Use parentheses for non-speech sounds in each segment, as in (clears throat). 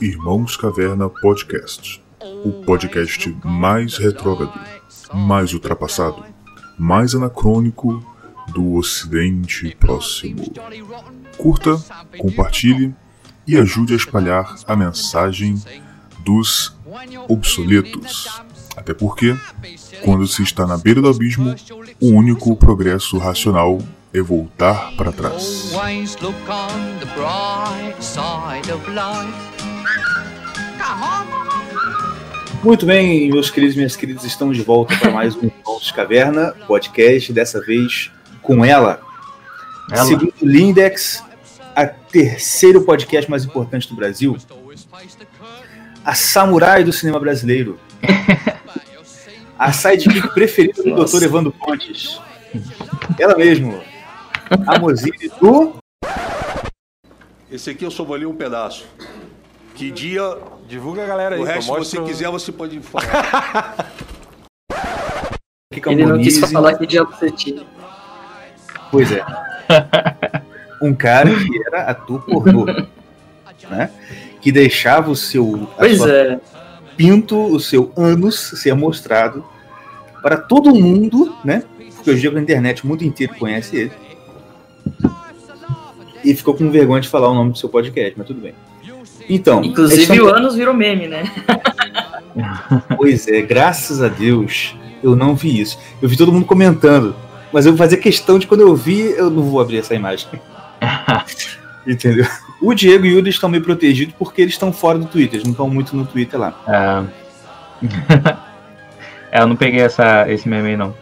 Irmãos Caverna Podcast. O podcast mais retrógrado, mais ultrapassado, mais anacrônico do Ocidente Próximo. Curta, compartilhe e ajude a espalhar a mensagem dos obsoletos. Até porque, quando se está na beira do abismo, o único progresso racional é voltar para trás. Muito bem, meus queridos e minhas queridas, estamos de volta para mais um Irmãos de Caverna podcast, dessa vez com ela. Ela. Segundo o Lindex, a terceiro podcast mais importante do Brasil, a samurai do cinema brasileiro, a sidekick (laughs) preferida do Nossa. Dr. Evandro Pontes, ela mesmo, a Mozile do... Esse aqui eu só vou ler um pedaço. Que dia, Divulga a galera aí. o resto, se você quiser, você pode (laughs) falar. Ele não quis falar que dia você tinha. Pois é. (laughs) Um cara que era ator pornô, né? Que deixava o seu Pois é. pinto, o seu ânus ser mostrado para todo mundo, né? Porque hoje em dia a internet, o mundo inteiro conhece ele. E ficou com vergonha de falar o nome do seu podcast, mas tudo bem. Então, Inclusive é o Anos virou meme, né? (laughs) Pois é, graças a Deus eu não vi isso. Eu vi todo mundo comentando, mas eu vou fazer questão de quando eu vi, eu não vou abrir essa imagem. (laughs) Entendeu? O Diego e o Yuri estão meio protegidos porque eles estão fora do Twitter, eles não estão muito no Twitter lá. É. (laughs) é, eu não peguei essa, esse meme aí, não.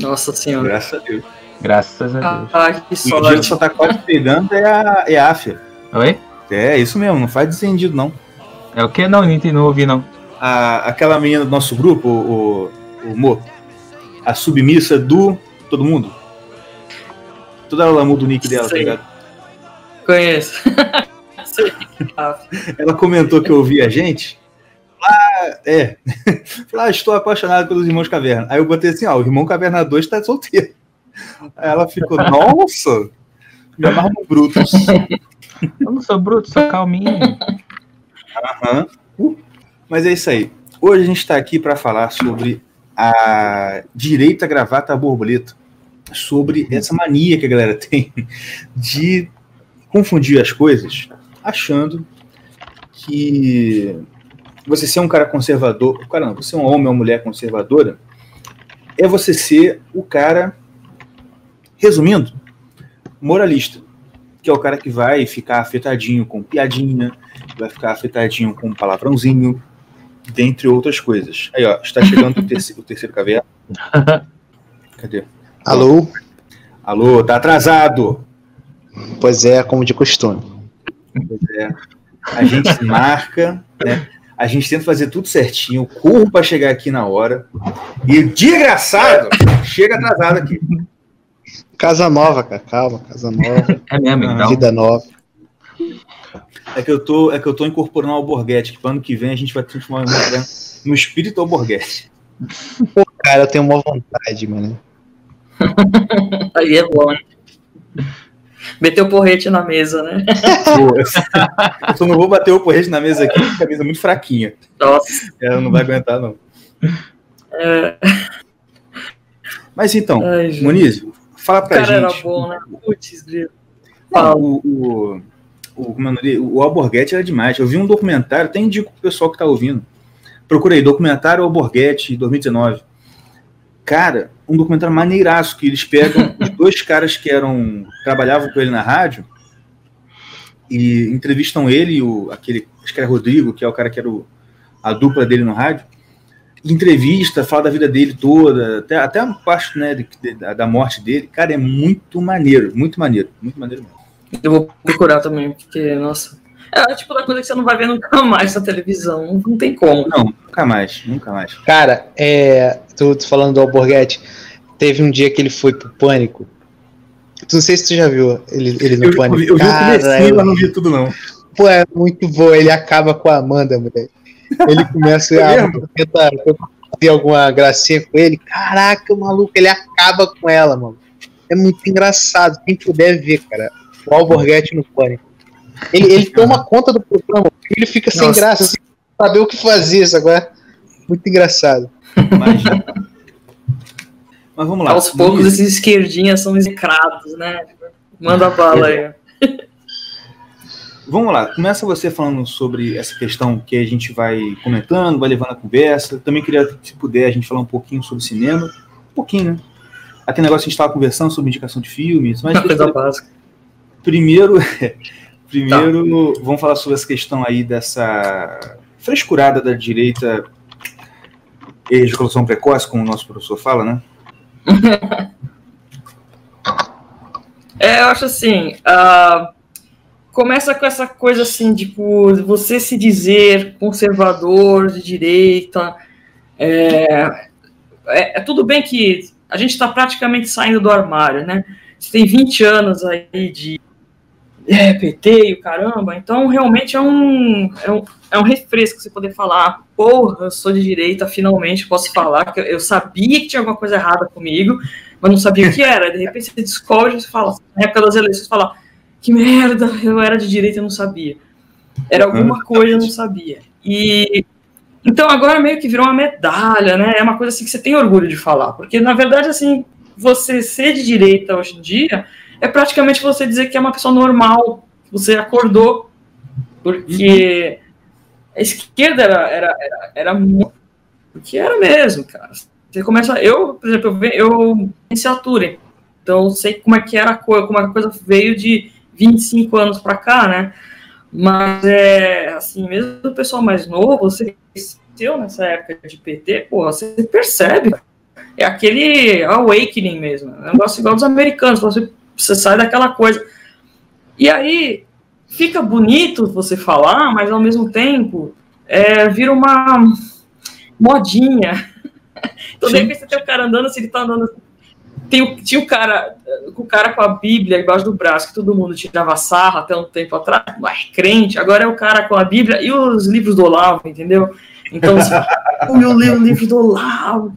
Nossa senhora. Graças a Deus. Graças a Deus. Ah, que O Diego sorte. só tá quase pegando é a, é a Áfia. Oi? É, isso mesmo, não faz desentendido não. É o que? Não, não ouvi, não. A, aquela menina do nosso grupo, o, o, o Mo, a submissa do todo mundo. Toda ela muda o nick dela, tá Sei. ligado? Conheço. (laughs) Ela comentou que ouvia a gente. Ah, é. (laughs) Falou, ah, estou apaixonado pelos irmãos Caverna. Aí eu botei assim, ó, o irmão Caverna 2 tá solteiro. Aí ela ficou, nossa! No Brutus. (laughs) Eu não sou bruto, sou calminho. Aham. Uh, Mas é isso aí. Hoje a gente está aqui para falar sobre a direita gravata borboleta. Sobre essa mania que a galera tem de confundir as coisas, achando que você ser um cara conservador, cara não, você é um homem ou mulher conservadora, é você ser o cara, resumindo, moralista, que é o cara que vai ficar afetadinho com piadinha, vai ficar afetadinho com palavrãozinho, dentre outras coisas. Aí, ó, está chegando o terceiro, o terceiro caverna. (laughs) Cadê? Alô? Alô, tá atrasado. Pois é, como de costume. Pois é. A gente (laughs) marca, né? A gente tenta fazer tudo certinho, corro para chegar aqui na hora. E desgraçado chega atrasado aqui. Casa nova, cara. Calma, casa nova. (laughs) É mesmo, então. Vida nova. É que eu tô, é que eu tô incorporando o Alborguete, que pro ano que vem a gente vai transformar no espírito Alborguete. Cara, eu tenho uma vontade, mano. (laughs) aí é bom, né? Meteu o porrete na mesa, né? Pô, eu só não vou bater o porrete na mesa aqui, porque a mesa é muito fraquinha. Nossa. Ela não vai aguentar, não. É... Mas então, Ai. Muniz, fala O pra cara era gente. bom, né? Putz, grilo. O, o, o, é o o Alborguete era demais. Eu vi um documentário, até indico pro pessoal que tá ouvindo. Procurei, documentário Alborguete 2019. Cara, um documentário maneiraço, que eles pegam (laughs) os dois caras que eram trabalhavam com ele na rádio e entrevistam ele e o, aquele, acho que era Rodrigo, que é o cara que era o, a dupla dele no rádio. Entrevista, fala da vida dele toda, até, até a parte né, de- de- da, da morte dele. Cara, é muito maneiro, muito maneiro, muito maneiro mesmo. Eu vou procurar também, porque, nossa. É tipo da coisa que você não vai ver nunca mais na televisão. Não tem como. Não, nunca mais, nunca mais. Cara, é. Tu, tu falando do Alborguete, teve um dia que ele foi pro pânico. Tu não sei se tu já viu ele, ele no Eu, eu, pânico. vi- eu vi o comecinho, mas não vi tudo, não. Pô, é muito bom. Ele acaba com a Amanda, moleque. Ele começa É a (laughs) tentar fazer alguma gracinha com ele. Caraca, maluco, ele acaba com ela, mano. É muito engraçado. Quem puder ver, cara. O Alborguete no pânico. Ele, ele toma conta do programa. Ele fica sem Nossa. graça, sem saber o que fazer, isso agora. Muito engraçado. Imagina. Mas vamos lá. Aos poucos esses esquerdinhas são execrados, né? Manda bala aí. (laughs) Vamos lá, começa você falando sobre essa questão que a gente vai comentando, vai levando a conversa. Também queria, se puder, a gente falar um pouquinho sobre cinema. Um pouquinho, né? Aquele negócio que a gente estava conversando sobre indicação de filmes, mas Uma coisa básica. primeiro, (laughs) primeiro vamos falar sobre essa questão aí dessa frescurada da direita ejaculação precoce, como o nosso professor fala, né? (laughs) É, eu acho assim. ah, começa com essa coisa assim, tipo, você se dizer conservador, de direita. É, é, é tudo bem que a gente está praticamente saindo do armário, né? Você tem 20 anos aí de é, PT e o caramba, então realmente é um, é um, é um refresco você poder falar, porra, eu sou de direita, finalmente posso falar, que eu- sabia que tinha alguma coisa errada comigo, mas não sabia o que era. De repente você descobre, você fala, na época das eleições, você fala, que merda, (laughs) eu era de direita e não sabia. Era alguma coisa eu não sabia. E então agora meio que virou uma medalha, né? É uma coisa assim que você tem orgulho de falar, porque na verdade assim, você ser de direita hoje em dia é praticamente você dizer que é uma pessoa normal, você acordou, porque a esquerda era era era, era muito porque era mesmo, cara. Você começa, eu, por exemplo, eu, ve- eu licenciatura, então eu sei como é que era a coisa, como a coisa veio de 25 anos para cá, né? Mas é assim, mesmo o pessoal mais novo, você cresceu nessa época de PT, pô, você percebe. É aquele awakening mesmo. É um negócio igual dos americanos. Você, você sai daquela coisa. E aí fica bonito você falar, mas ao mesmo tempo é, vira uma modinha. (laughs) Então, de repente, você tem o cara andando, se ele tá andando. Tem o, tinha o cara, o cara com a Bíblia embaixo do braço, que todo mundo tirava sarra até um tempo atrás, mas crente, agora é o cara com a Bíblia e os livros do Olavo, entendeu? Então, você fala, (laughs) eu leio o livro do Olavo,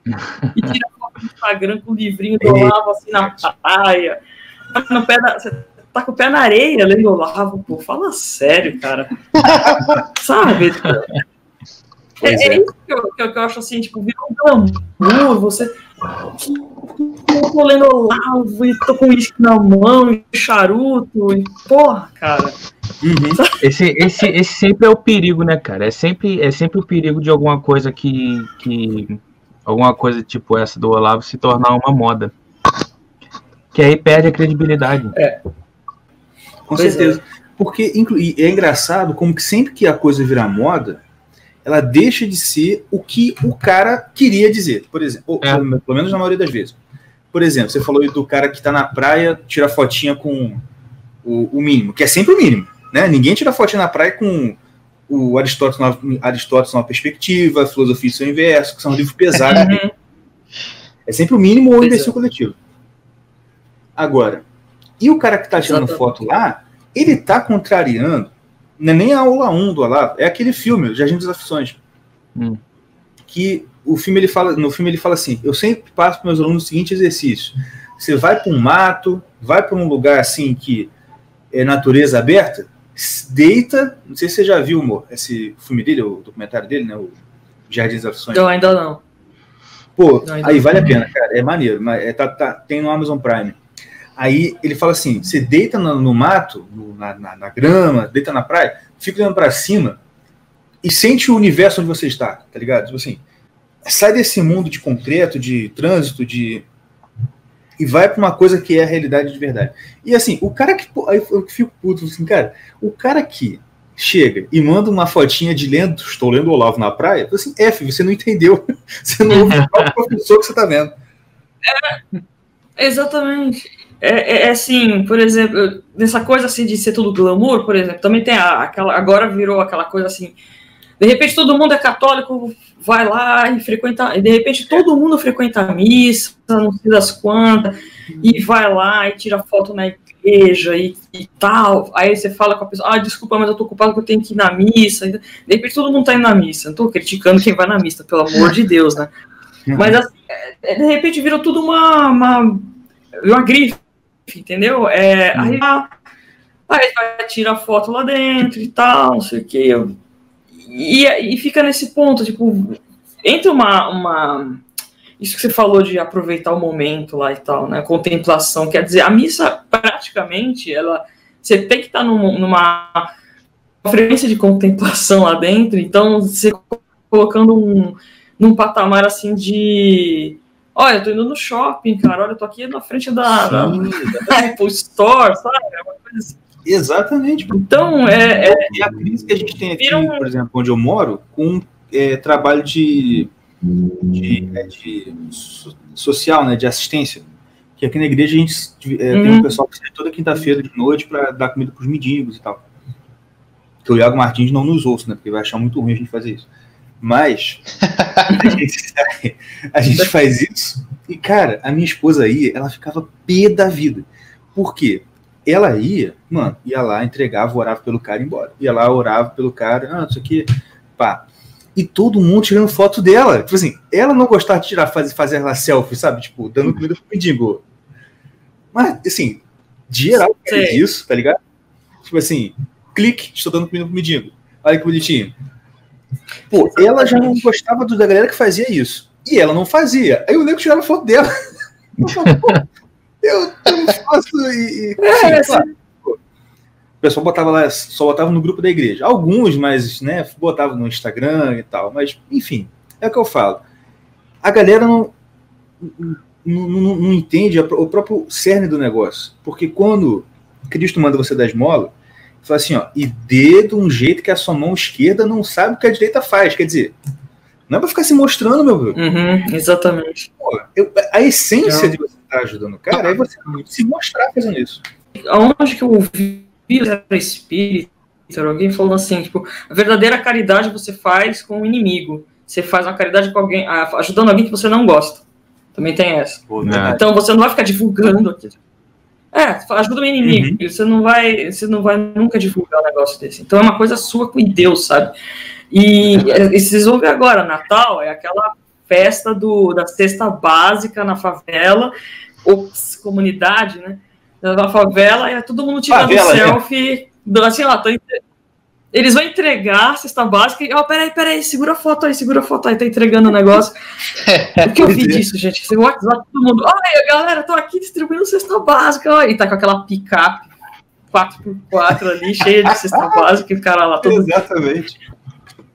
e tira foto no Instagram com o livrinho do Olavo assim na praia. Tá no pé da, você tá com o pé na areia lendo Olavo, pô, fala sério, cara. (laughs) Sabe? É, é é. isso que eu, que eu- que eu acho assim, tipo, virou um glamour, você. Eu tô lendo Olavo e tô com uísque na mão, e charuto, e porra, cara. Uhum. Esse, esse, esse sempre é o perigo, né, cara? É sempre, é sempre o perigo de alguma coisa que, que. Alguma coisa tipo essa do Olavo se tornar uma moda. Que aí perde a credibilidade. Com Pois certeza. Porque inclu- e é engraçado como que sempre que a coisa virar moda, ela deixa de ser o que o cara queria dizer. Por exemplo, ou, É. pelo, pelo menos na maioria das vezes. Por exemplo, você falou do cara que tá na praia, tira fotinha com o, o mínimo, que é sempre o mínimo. Né? Ninguém tira fotinha na praia com o Aristóteles, numa- Aristóteles numa perspectiva, filosofia e seu inverso, que são livros pesados. Uhum. É sempre o mínimo ou o imbecil coletivo. Agora, e o cara que tá tirando Exatamente. foto lá, ele tá contrariando, não é nem a aula 1 do Olavo, é aquele filme, o Jardim das Aflições. Hum. Que o filme ele fala, no filme ele fala assim: eu sempre passo para meus alunos o seguinte exercício. Você vai para um mato, vai para um lugar assim que é natureza aberta, deita. Não sei se você já viu, amor, esse filme dele, o documentário dele, né? O Jardim das Aflições. Então ainda não. Pô, Não, ainda aí não. vale a pena, cara. É maneiro, mas é, tá, tá- tem no Amazon Prime. Aí ele fala assim: você deita no, no mato, no- na, na- na grama, deita na praia, fica olhando pra cima e sente o universo onde você está, tá ligado? Tipo assim, sai desse mundo de concreto, de trânsito, de. E vai pra uma coisa que é a realidade de verdade. E assim, o cara que. Aí eu fico puto, assim, cara, o cara que chega e manda uma fotinha de lendo, estou lendo Olavo na praia, assim, F, você não entendeu. (laughs) Você não ouviu o professor que você tá vendo. Exatamente. É, é, é assim, por exemplo, dessa coisa assim de ser tudo glamour, por exemplo, também tem a, aquela. Agora virou aquela coisa assim. De repente todo mundo é católico, vai lá e frequenta. E de repente todo mundo frequenta a missa, não sei das quantas, e vai lá e tira foto na igreja e, e tal. Aí você fala com a pessoa, ah, desculpa, mas eu tô ocupado porque eu tenho que ir na missa. De repente todo mundo tá indo na missa. Não tô criticando quem vai na missa, pelo amor de Deus, né? (laughs) Mas assim, é, de repente virou tudo uma, uma, uma grife, entendeu? É, aí, aí vai tirar foto lá dentro e tal, não sei o que. E, e fica nesse ponto, tipo, entre uma, uma. Isso que você falou de aproveitar o momento lá e tal, né? Contemplação, quer dizer, a missa praticamente, ela. Você tem que estar numa, numa frequência de contemplação lá dentro, então você colocando um, num patamar assim de. Olha, eu tô indo no shopping, cara. Olha, eu tô aqui na frente da, da, da Apple Store, sabe? É assim. Exatamente. Então, é, é, E a crise que a gente tem aqui, um- por exemplo, onde eu moro, com é, trabalho de, de, é, de so- social, né, de assistência. Que aqui na igreja a gente é, tem um Uhum. pessoal que sai toda quinta-feira de noite para dar comida para os mendigos e tal. Que o Iago Martins não nos ouça, né? Porque vai achar muito ruim a gente fazer isso. Mas a gente, (laughs) sai- a gente faz isso. E, cara, a minha esposa aí, ela ficava pé da vida. Por quê? Ela ia, mano, ia lá, entregava, orava pelo cara e embora. Ia lá, orava pelo cara, ah, isso aqui, pá. E todo mundo tirando foto dela. Tipo assim, ela não gostava de tirar, fazer, fazer ela selfie, sabe? Tipo, dando comida pro mendigo. Mas, assim, geral faz isso, tá ligado? Tipo assim, clique, estou dando comida pro mendigo. Olha que bonitinho. Pô, ela já não gostava da galera que fazia isso. E ela não fazia. Aí o nego tirava foto dela. (laughs) Eu falava, pô, eu, eu não faço e. e É, assim, claro, pô. o pessoal botava lá, só botava no grupo da igreja. Alguns, mas, né, botava no Instagram e tal. Mas, enfim, é o que eu falo. A galera não, não, não- não entende o próprio cerne do negócio. Porque quando Cristo manda você dar esmola, fala assim, ó, e dê de um jeito que a sua mão esquerda não sabe o que a direita faz. Quer dizer, não é pra ficar se mostrando, meu Bruno. Uhum, exatamente. Pô, eu- a essência Não. de você estar ajudando o cara é você se mostrar fazendo isso. Aonde que eu ouvi era espírita, era alguém falando assim, tipo, a verdadeira caridade você faz com o inimigo. Você faz uma caridade com alguém, ajudando alguém que você não gosta. Também tem essa. Pô, verdade. Então você não vai ficar divulgando aqui. É, ajuda o inimigo. Você não vai, você não vai nunca divulgar um negócio desse. Então é uma coisa sua com Deus, sabe? E, e vocês vão ver agora, Natal é aquela festa do, da cesta básica na favela, ou comunidade, né? Na favela, e todo mundo tirando Favela, né? selfie, do, assim, ó, tô eles vão entregar a cesta básica e, ó, peraí, peraí, segura a foto aí, segura a foto aí, tá entregando o negócio. (laughs) O que eu vi é. disso, gente? Esse WhatsApp, todo mundo, olha, galera, tô aqui distribuindo cesta básica, ó, e tá com aquela picape 4x4 ali, cheia de cesta (laughs) básica, e o cara lá todo Exatamente.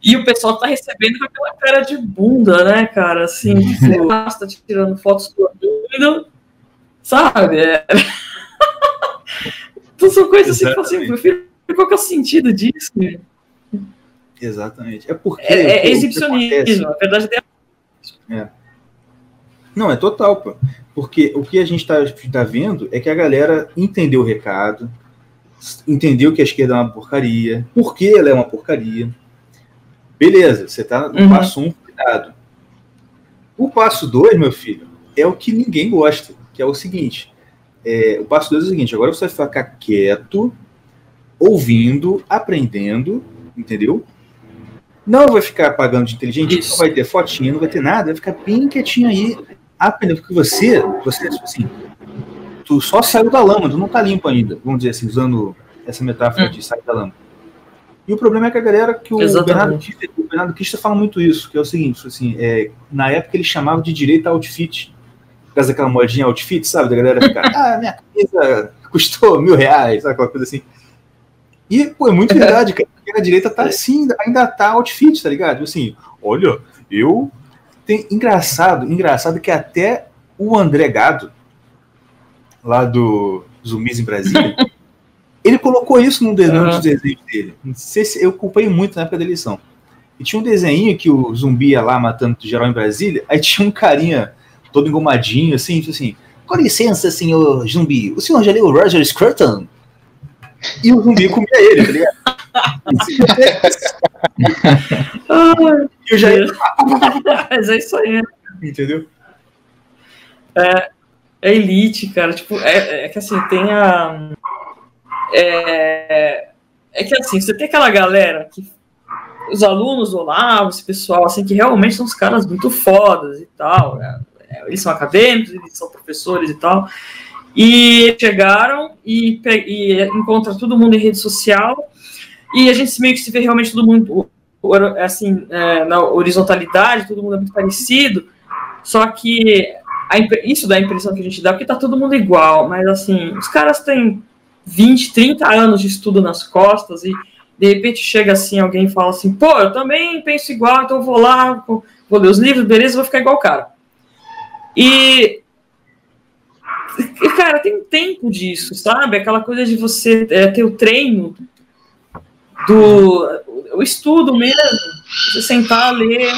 e o pessoal tá recebendo com aquela cara de bunda, né, cara? Assim, (laughs) tipo, ah, você tá tirando fotos sorrindo, sabe? É... então são coisas assim eu assim, meu filho, qual que é o sentido disso? né? Exatamente. É porque. É, é exibicionismo, a verdade é Não, é total, pô. Porque o que a gente tá, tá vendo é que a galera entendeu o recado, entendeu que a esquerda é uma porcaria, por que ela é uma porcaria. Beleza, você tá no Uhum. passo um, cuidado. O passo dois, meu filho, é o que ninguém gosta, que é o seguinte. é, o passo dois é o seguinte, agora você vai ficar quieto, ouvindo, aprendendo, entendeu? Não vai ficar pagando de inteligente, Isso. não vai ter fotinha, não vai ter nada, vai ficar bem quietinho aí, aprendendo, porque você, você, assim, tu só saiu da lama, tu não tá limpo ainda, vamos dizer assim, usando essa metáfora Hum. de sair da lama. E o problema é que a galera, que o Exatamente. Bernardo Kister fala muito isso, que é o seguinte, assim, é, na época ele chamava de direito a outfit, por causa daquela modinha outfit, sabe, da galera ficar, (laughs) ah, minha camisa custou mil reais, sabe, aquela coisa assim. E, pô, é muito verdade, (laughs) cara, porque a direita tá assim, ainda tá outfit, tá ligado? Tipo assim, olha, eu... Tem, engraçado, engraçado que até o André Gado, lá do Zumbis em Brasília, (laughs) ele colocou isso num de- num dos Aham. desenhos dele. Não sei se eu acompanhei muito na época da eleição. E tinha um desenho que o zumbi ia lá matando geral em Brasília, aí tinha um carinha todo engomadinho, assim, tipo assim, Com licença, senhor zumbi, o senhor já leu Roger Scruton? E o zumbi comia ele, tá ligado? e o Jair, (laughs) Mas é isso aí, né? entendeu? É elite, cara. Tipo, é, é que assim, tem a. É, é que assim, você tem aquela galera que. Os alunos do Olavo, esse pessoal, assim, que realmente são os caras muito fodas e tal. né? É, Eles são acadêmicos, eles são professores e tal. E chegaram e, e encontra todo mundo em rede social. E a gente meio que se vê realmente todo mundo assim, é, na horizontalidade, todo mundo é muito parecido. Só que a isso dá a impressão que a gente dá, porque tá todo mundo igual, mas assim, os caras têm 20, 30 anos de estudo nas costas e de repente chega assim, alguém fala assim, pô, eu também penso igual, então vou lá, vou ler os livros, beleza, vou ficar igual o cara. E, e, cara, tem um tempo disso, sabe? Aquela coisa de você é, ter o treino do o estudo mesmo, você sentar, ler,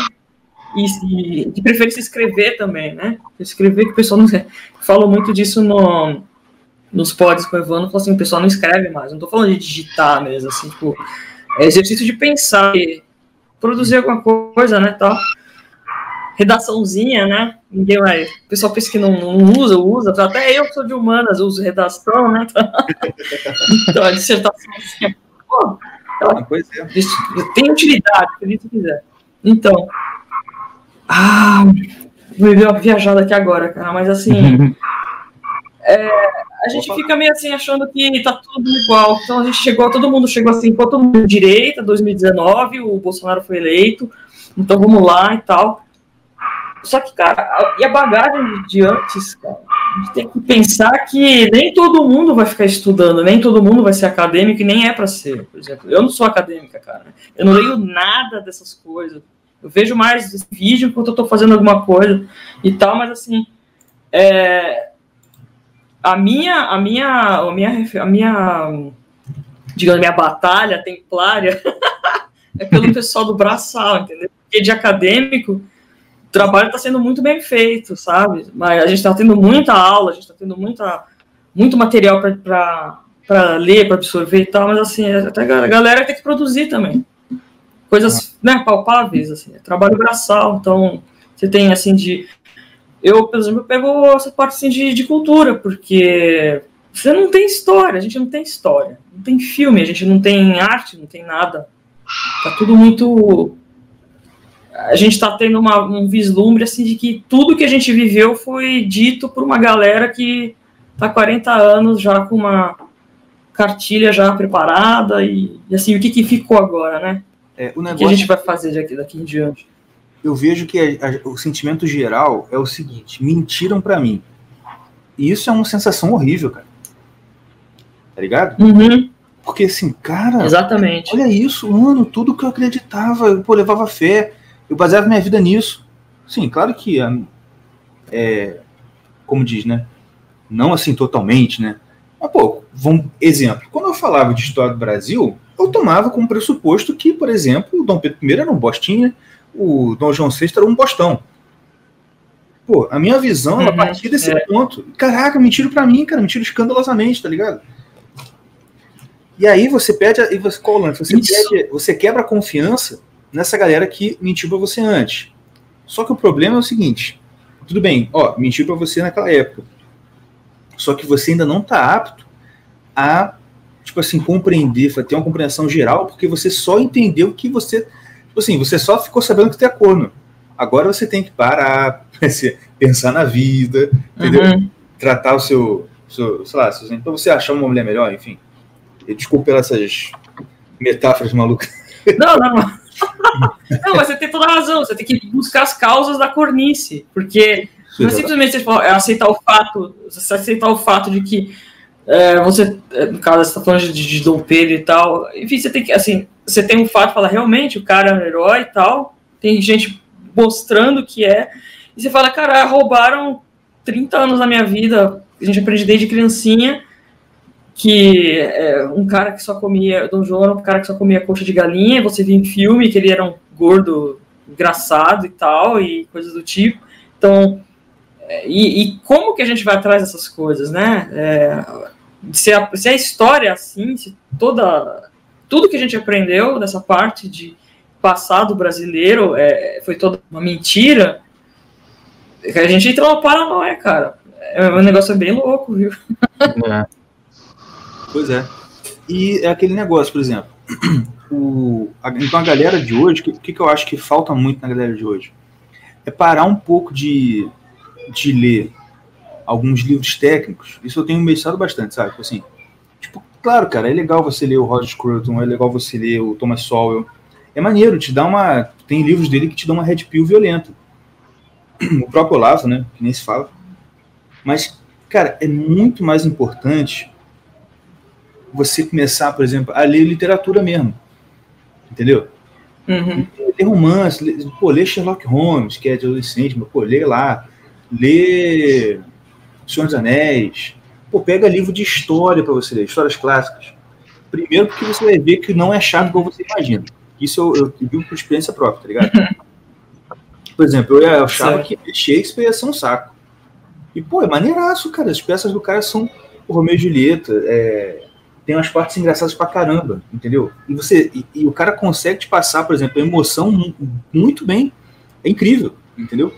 e, e de preferência escrever também, né? Escrever que o pessoal não (laughs) falou muito disso no, nos pods com o Evandro, falou assim, o pessoal não escreve mais, não tô falando de digitar mesmo, assim, tipo, é exercício de pensar, e produzir alguma coisa, né, tal. Redaçãozinha, né? Ninguém vai. O pessoal pensa que não, não usa, usa. Até eu que sou de humanas uso redação, né? (laughs) Então, a dissertação assim, pô, Ah, Pois é. tem utilidade, se quiser. Então. Ah, vou ver uma viajada aqui agora, cara, mas assim. (laughs) é, a gente fica meio assim achando que tá tudo igual. Então a gente chegou, todo mundo chegou assim, pô, todo mundo direita, 2019, o Bolsonaro foi eleito, então vamos lá e tal. Só que, cara, a- e a bagagem de antes, cara, a gente tem que pensar que nem todo mundo vai ficar estudando, nem todo mundo vai ser acadêmico e nem é para ser, por exemplo. Eu não sou acadêmica, cara. Eu não leio nada dessas coisas. Eu vejo mais vídeo enquanto eu tô fazendo alguma coisa e tal, mas assim, é, a minha, a minha, a minha, a minha, digamos, minha batalha templária (laughs) é pelo pessoal do braçal, entendeu? Porque de acadêmico, o trabalho está sendo muito bem feito, sabe? Mas a gente está tendo muita aula, a gente está tendo muita, muito material para ler, para absorver e tal, mas assim, até a galera tem que produzir também. Coisas né, palpáveis, assim, é trabalho braçal, então você tem assim de. Eu, por exemplo, pego essa parte assim, de, de cultura, porque você não tem história, a gente não tem história, não tem filme, a gente não tem arte, não tem nada. Tá tudo muito a gente está tendo uma, um vislumbre assim de que tudo que a gente viveu foi dito por uma galera que está há 40 anos já com uma cartilha já preparada e, e assim o que, que ficou agora, né? É, o O que a negócio gente vai fazer daqui, daqui em diante? eu vejo que a- a- o sentimento geral é o seguinte: mentiram pra mim. E isso é uma sensação horrível, cara. Tá ligado? Uhum, Porque assim, cara, exatamente. olha isso, mano, tudo que eu acreditava, eu pô, levava fé, eu baseava minha vida nisso. Sim, claro que é, como diz, né? Não assim totalmente, né? Mas, pô, vamos, exemplo, quando eu falava de história do Brasil, eu tomava como pressuposto que, por exemplo, o Dom Pedro I era um bostinha, o Dom João VI era um bostão. Pô, a minha visão, ela Uhum, partia desse ponto. Caraca, mentiram pra mim, cara, mentiram escandalosamente, tá ligado? E aí você pede, a- e você, qual? Você, pede, você quebra a confiança nessa galera que mentiu pra você antes. Só que o problema é o seguinte: tudo bem, ó, mentiu pra você naquela época. Só que você ainda não tá apto a, tipo assim, compreender, ter uma compreensão geral, porque você só entendeu que você, tipo assim, você só ficou sabendo que tem é corno. Agora você tem que parar, (laughs) pensar na vida, entendeu? Uhum. tratar o seu, seu sei lá, seu, pra você achar uma mulher melhor, enfim. Desculpa pelas essas metáforas malucas. Não, não. (laughs) Não, mas você tem toda a razão. Você tem que buscar as causas da cornice, porque Não é simplesmente é aceitar o fato, você aceitar o fato de que é, você, é, no caso, você está falando de, de Dom Pedro e tal, enfim, você tem que, assim, você tem um fato, fala, realmente, o cara é um herói e tal, tem gente mostrando que é, e você fala, cara, roubaram 30 anos da minha vida, a gente aprende desde criancinha, que é, um cara que só comia, Dom João era um cara que só comia coxa de galinha, você via em filme que ele era um gordo engraçado e tal, e coisas do tipo, então é, e, e, como que a gente vai atrás dessas coisas, né? É, se, a, se a história é assim, se toda tudo que a gente aprendeu dessa parte de passado brasileiro é, foi toda uma mentira, a gente entra numa paranoia, cara. É um negócio bem louco, viu? É. Pois é. E é aquele negócio, por exemplo, (clears throat) o, a, então a galera de hoje, o que, que, eu acho que falta muito na galera de hoje? É parar um pouco de, de ler alguns livros técnicos. Isso eu tenho mestrado bastante, sabe? Tipo assim, tipo, claro, cara, é legal você ler o Roger Scruton, é legal você ler o Thomas Sowell. É maneiro, te dá uma. Tem livros dele que te dão uma red pill violenta. (clears throat) O próprio Olavo, né? Que nem se fala. Mas, cara, é muito mais importante você começar, por exemplo, a ler literatura mesmo. Entendeu? Uhum. Ler romance, ler, pô, ler Sherlock Holmes, que é de adolescente, mas, pô, lê lá. Ler Senhor dos Anéis. Pô, pega livro de história para você ler, histórias clássicas. Primeiro porque você vai ver que não é chato como você imagina. Isso eu, eu digo por experiência própria, tá ligado? (laughs) Por exemplo, eu achava certo. que Shakespeare ia ser um saco. E, pô, é maneiraço, cara. As peças do cara são o Romeu e Julieta. É, tem umas partes engraçadas pra caramba, entendeu? E você e, e, o cara consegue te passar, por exemplo, a emoção muito bem. É incrível, entendeu?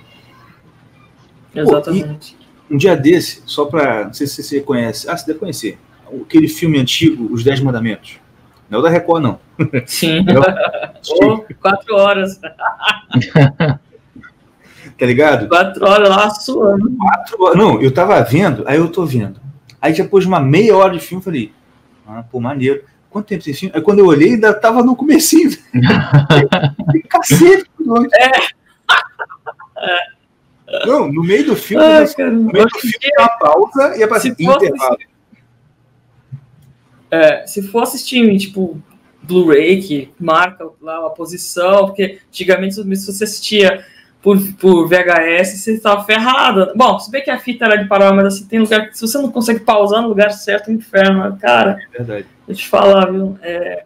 Exatamente. Pô, um dia desse, só pra. Não sei se você conhece. Ah, você deve conhecer. Aquele filme antigo, Os Dez Mandamentos. Não é o da Record, não. Sim. (laughs) É o... oh, quatro horas. (laughs) tá ligado? Quatro horas lá suando. Quatro horas. Não, eu tava vendo, aí eu tô vendo. Aí depois de uma meia hora de filme, eu falei, ah, pô, maneiro. Quanto tempo você filme? Aí quando eu olhei, ainda tava no comecinho. (laughs) Cacete, é. Não, no meio do filme, Ai, cara, no meio do filme tem uma pausa e aparece intervalo. É, se for assistir tipo Blu-ray que marca lá a posição, porque antigamente se você assistia por, por VHS, você estava ferrado. Bom, se bem que a fita era de parar, mas assim, tem lugar que se você não consegue pausar no lugar certo, é um inferno, cara. É verdade. Deixa eu te falar, viu? É...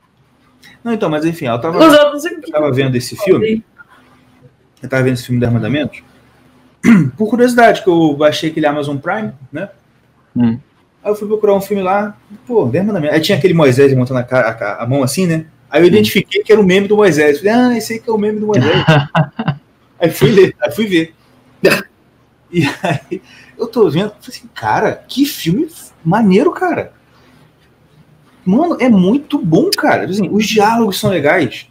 Não, então, mas enfim, eu tava, eu, eu tava vendo esse filme. Eu tava vendo esse filme de. Por curiosidade, que eu baixei aquele Amazon Prime, né? Hum. Aí eu fui procurar um filme lá, pô, Armandamentos. Aí tinha aquele Moisés montando a, a, a, mão assim, né? Aí eu identifiquei que era o meme do Moisés. Falei, ah, esse aí que é o meme do Moisés. (laughs) Aí fui ler, aí fui ver. E aí eu tô vendo, falei assim, cara, que filme maneiro, cara. Mano, é muito bom, cara. Assim, os diálogos são legais.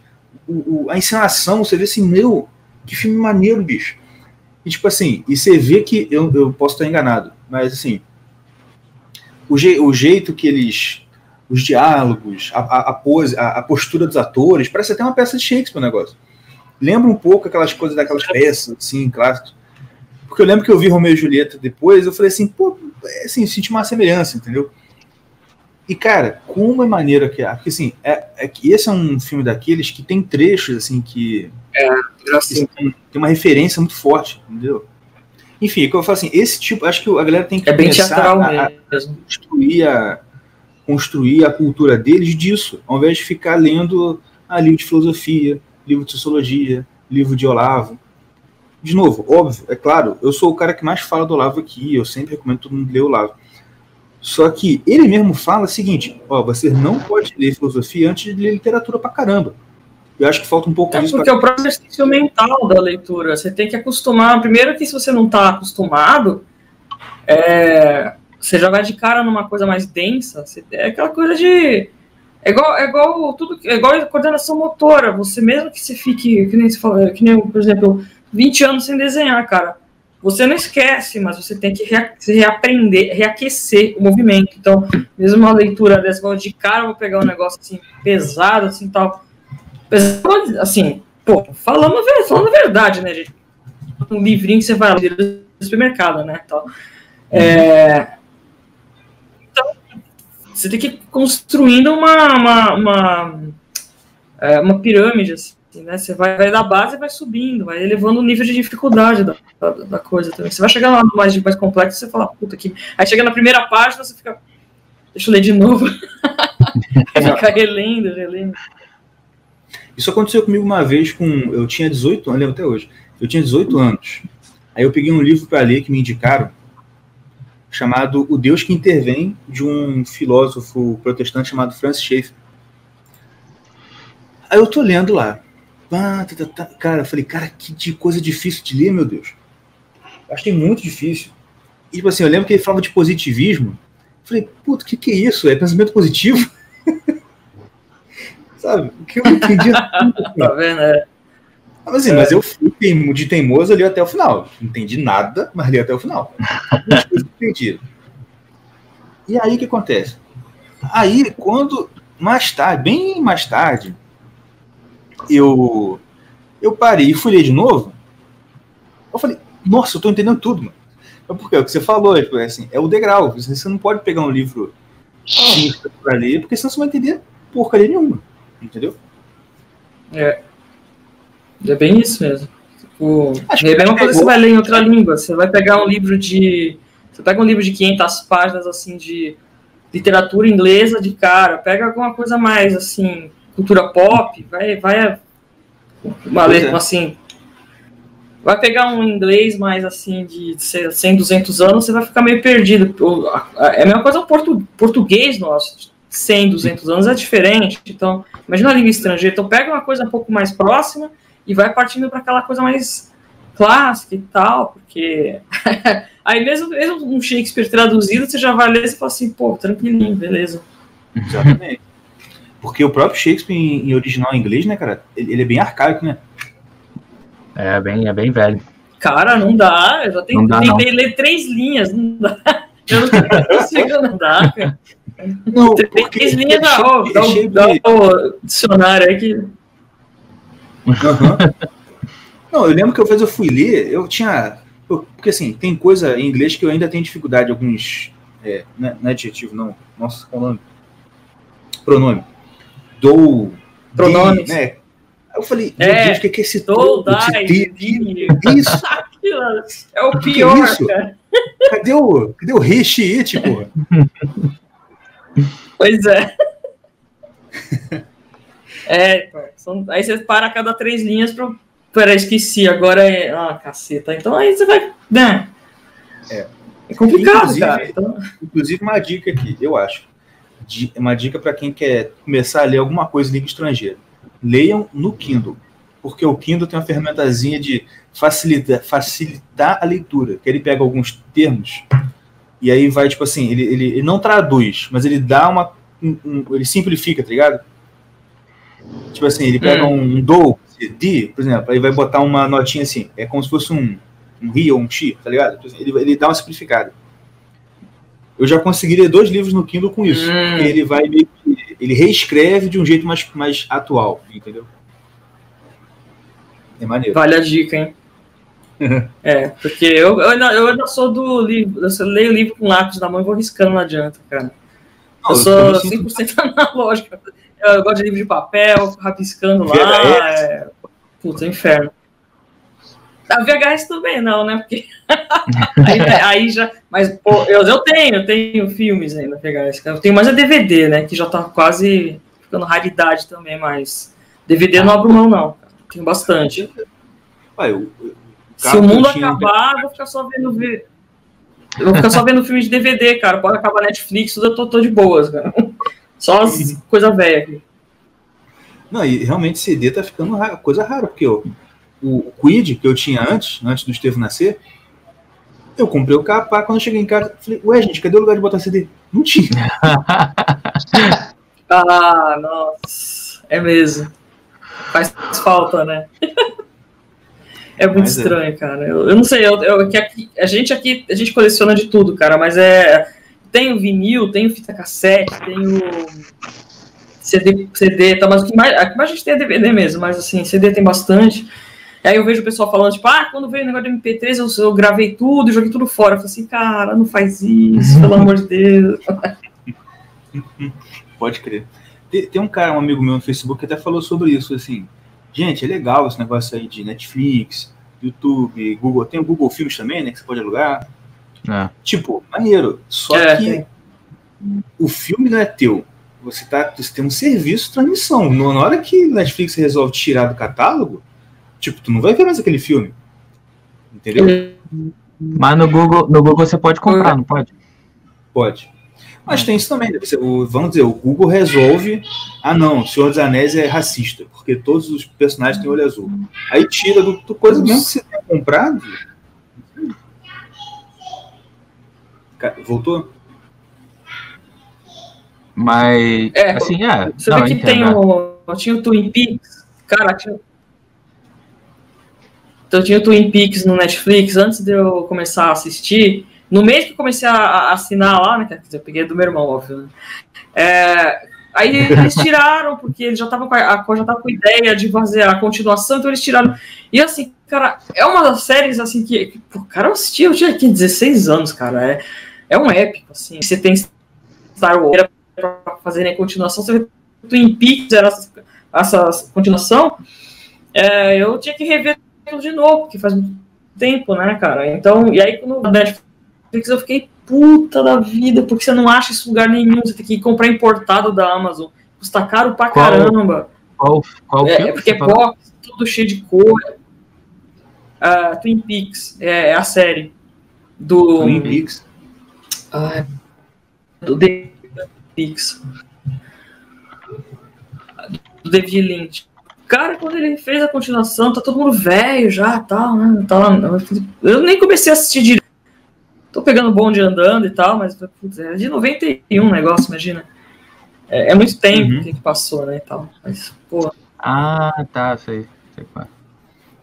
O, o, a encenação, você vê assim, meu, que filme maneiro, bicho. E tipo assim, e você vê que eu, eu posso estar enganado, mas assim, o, je, o jeito que eles. Os diálogos, a, a, a pose, a, a, postura dos atores, parece até uma peça de Shakespeare o negócio lembra um pouco aquelas coisas daquelas peças, assim, clássicas. Porque eu lembro que eu vi Romeu e Julieta depois, eu falei assim, pô, é, assim, senti uma semelhança, entendeu? E, cara, como é maneiro que Porque, assim, é, é que esse é um filme daqueles que tem trechos, assim, que. É, assim, tem, tem uma referência muito forte, entendeu? Enfim, é que eu falo assim, esse tipo, acho que a galera tem que é começar a, a, construir, a, construir a cultura deles disso, ao invés de ficar lendo a livro de filosofia, livro de sociologia, livro de Olavo. De novo, óbvio, é claro, eu sou o cara que mais fala do Olavo aqui, eu sempre recomendo todo mundo ler o Olavo. Só que ele mesmo fala o seguinte: ó, você não pode ler filosofia antes de ler literatura pra caramba. Eu acho que falta um pouco é disso. Porque pra... é o próprio exercício mental da leitura. Você tem que acostumar. Primeiro que se você não está acostumado, é, você já vai de cara numa coisa mais densa. Você, é aquela coisa de é igual, é igual tudo, é igual coordenação motora. Você mesmo que você fique, que nem se fala, que nem, por exemplo, 20 anos sem desenhar, cara. Você não esquece, mas você tem que reaprender, reaquecer o movimento. Então, mesmo uma leitura dessa, de cara, eu vou pegar um negócio assim, pesado, assim, tal. Pesado, assim, pô, falando, falando a verdade, né, gente? Um livrinho que você vai ler no supermercado, né, tal. É, você tem que ir construindo uma, uma, uma, é, uma pirâmide, assim, né? Você vai, vai da base e vai subindo, vai elevando o nível de dificuldade da, da, da coisa também. Você vai chegar lá no mais, mais complexo, você fala, puta que. Aí chega na primeira página, você fica. Deixa eu ler de novo. (laughs) fica relendo, relendo. Isso aconteceu comigo uma vez com. Eu tinha 18 anos, lembro até hoje. Eu tinha 18 anos. Aí eu peguei um livro para ler que me indicaram, chamado O Deus que Intervém, de um filósofo protestante chamado Francis Schaeffer. Aí eu tô lendo lá. Tá, tá, tá. Cara, eu falei, cara, que coisa difícil de ler, meu Deus. Eu achei muito difícil. E, tipo assim, eu lembro que ele falava de positivismo. Eu falei, puto, o que, que é isso? É pensamento positivo? (laughs) Sabe? O que eu entendi. (laughs) Tá vendo? É. Mas, assim, mas eu fui de teimoso ali até o final. Não entendi nada, mas li até o final. Entendi. E aí o que acontece? Aí, quando mais tarde, bem mais tarde, eu eu parei e fui ler de novo, eu falei, nossa, eu tô entendendo tudo, mano. Mas por quê? O que você falou, tipo, é assim, é o degrau. Você você não pode pegar um livro simples pra ler, porque senão você não vai entender porcaria nenhuma. Entendeu? É bem isso mesmo. Tipo, Acho é a mesma coisa que você vai ler em outra língua. Você vai pegar um livro de. Você pega um livro de 500 páginas, assim, de literatura inglesa de cara. Pega alguma coisa mais, assim, cultura pop. Vai. vai uma é. assim. Vai pegar um inglês mais, assim, de 100, 200 anos, você vai ficar meio perdido. É a mesma coisa o portu, português nosso. 100, 200 anos é diferente. Então, imagina a língua estrangeira. Então, pega uma coisa um pouco mais próxima e vai partindo para aquela coisa mais clássica e tal, porque (laughs) aí mesmo, mesmo um Shakespeare traduzido, você já vai ler e fala assim, pô, tranquilinho, beleza. Exatamente. Porque o próprio Shakespeare em, em original em inglês, né, cara, ele, ele é bem arcaico, né? É bem, é bem velho. Cara, não dá, eu já dá, tentei ler três linhas, não dá. (laughs) Eu não consigo, não dá, cara. Não, Três linhas é dá, ó, dá, é cheio dá de- o dicionário aí que. Aham. Não, eu lembro que uma vez eu fui ler, eu tinha. eu- porque assim, tem coisa em inglês que eu ainda tenho dificuldade, alguns. É, não, é, não é adjetivo, não. Nossa, qual o nome? Pronome. Dou. Pronomes. di, né? Eu falei, É, Deus, o que, que é esse Dou, dai. Isso, (laughs) É o é pior, isso? cara. cadê o, cadê o recheete, porra? Pois é. (laughs) É, são- aí você para a cada três linhas pra. Peraí, esqueci, agora é. Ah, caceta. Então aí você vai. Né? É. É complicado, Inclusive- cara. Então, Inclusive, uma dica aqui, eu acho. Uma dica para quem quer começar a ler alguma coisa em língua estrangeira. Leiam no Kindle. Porque o Kindle tem uma ferramentazinha de facilitar, facilitar a leitura. Que ele pega alguns termos e aí vai, tipo assim, ele, ele, ele não traduz, mas ele dá uma. um- um- ele simplifica, tá ligado? Tipo assim, ele pega um do, de, por exemplo, aí vai botar uma notinha assim. É como se fosse um, um ri ou um chi, tá ligado? Tipo assim, Ele, ele dá uma simplificada. Eu já consegui ler dois livros no Kindle com isso. Hum. Ele vai meio que, ele reescreve de um jeito mais, mais atual, entendeu? É maneiro. vale a dica, hein? (laughs) É, porque eu, eu, ainda, eu ainda sou do livro. Eu leio o livro com lápis na mão e vou riscando, não adianta, cara. Não, Eu eu sou também sinto- 100% (laughs) analógico. Eu gosto de livro de papel, rabiscando lá. É... Puta, inferno. A VHS também não, né? Porque (laughs) aí, aí já. Mas, pô, eu, eu tenho, eu tenho filmes ainda VHS. Eu tenho mais a DVD, né? Que já tá quase ficando raridade também, mas DVD eu não abro mão, não. Tenho bastante. O- o Se o eu mundo acabar, eu vou ficar só vendo. vi- Eu vou ficar só vendo filme de DVD, cara. Pode acabar Netflix, tudo eu tô, tô de boas, cara. Só as coisa velha aqui. Não, e realmente CD tá ficando coisa rara, porque ó, o Quid que eu tinha antes, antes do Estevam nascer, eu comprei o capa, quando eu cheguei em casa, falei, ué, gente, cadê o lugar de botar CD? Não tinha. (laughs) Ah, nossa. É mesmo. Faz falta, né? (laughs) É muito Mas é. estranho, cara. Eu, eu não sei, eu, eu- que aqui, a gente aqui, a gente coleciona de tudo, cara, mas é. Tem o vinil, tem o fita cassete, tem o CD, CD tá, mas o que mais, a gente tem é DVD mesmo, mas assim, CD tem bastante. Aí eu vejo o pessoal falando, tipo, ah, quando veio o negócio do MP3, eu, eu gravei tudo joguei tudo fora. Eu falei assim, cara, não faz isso, pelo amor de Deus. (laughs) Pode crer. Tem, tem um cara, um amigo meu no Facebook, que até falou sobre isso, assim, gente, é legal esse negócio aí de Netflix, YouTube, Google, tem o Google Filmes também, né, que você pode alugar. É. Tipo, maneiro. Só É, que o filme não é teu. Você, tá, você tem um serviço de transmissão. Na hora que Netflix resolve tirar do catálogo, tipo, tu não vai ver mais aquele filme. Entendeu? Mas no Google, no Google você pode comprar, não pode? Pode. Mas tem isso também. né? O- vamos dizer, o Google resolve. Ah, não, o Senhor dos Anéis é racista, porque todos os personagens têm olho azul. Aí tira do, do coisa mesmo que você tenha comprado. Voltou? Mas, É, assim, é. Você não, vê que entendo, tem é. o. Tinha o Twin Peaks. Cara, tinha. Então tinha o Twin Peaks no Netflix antes de eu começar a assistir. No mês que eu comecei a, a assinar lá, né? Quer dizer, eu peguei do meu irmão, óbvio. Né? É, aí eles tiraram, porque eles já estavam com a, a- já tava com a ideia de fazer a continuação, então eles tiraram. E assim, cara, é uma das séries assim que. que pô, cara, eu assisti, eu tinha aqui 16 anos, cara. É, é um épico, assim. Você tem Star Wars pra fazerem a continuação, você vê Twin Peaks era essa, essa continuação, é, eu tinha que rever tudo de novo, porque faz muito tempo, né, cara? Então, e aí no Netflix eu fiquei puta da vida, porque você não acha isso em lugar nenhum, você tem que comprar importado da Amazon. Custa caro pra Qual- caramba. Qual, qual É, filme é porque é box, tudo cheio de cor. Ah, Twin Peaks é, é a série do. Twin Peaks. Ah, do The Peaks. Do David Lynch. Cara, quando ele fez a continuação, tá todo mundo velho já, tal, né? Tá, eu nem comecei a assistir direito. Tô pegando bonde andando e tal, mas putz, é de 91 o negócio, imagina. É, é muito tempo Uhum. que passou, né, e tal. Mas, pô, Ah, tá, sei. sei qual.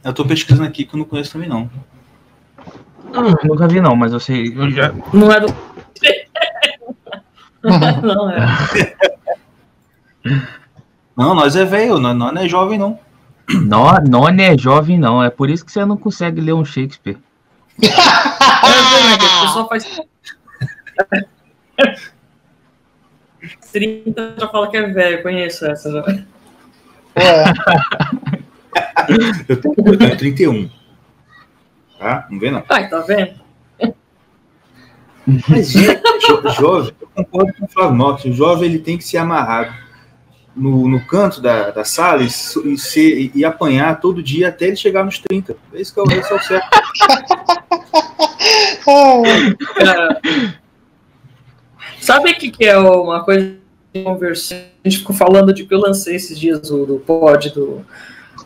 Eu tô pesquisando aqui que eu não conheço também, não. Hum, nunca vi não, mas eu sei. Eu já... Não é do. (laughs) não, é. Não, nós é velho, nós, nós não é jovem, não. Não, não é jovem, não. É por isso que você não consegue ler um Shakespeare. É, a pessoa faz. 30 já fala que é velho, conheço essa já. Ué, Eu tenho, eu tenho 31. Tá? Não vê, não. Ai, tá vendo? Mas, (laughs) gente, jovem, eu concordo com o Flávio Nox, o jovem ele tem que ser amarrado no, no canto da, da sala e, e, ser, e, apanhar todo dia até ele chegar nos 30. Esse, que é, o- esse é o certo. (laughs) Cara, sabe o que, que é uma coisa que? A gente ficou falando de que eu lancei esses dias o do pod do,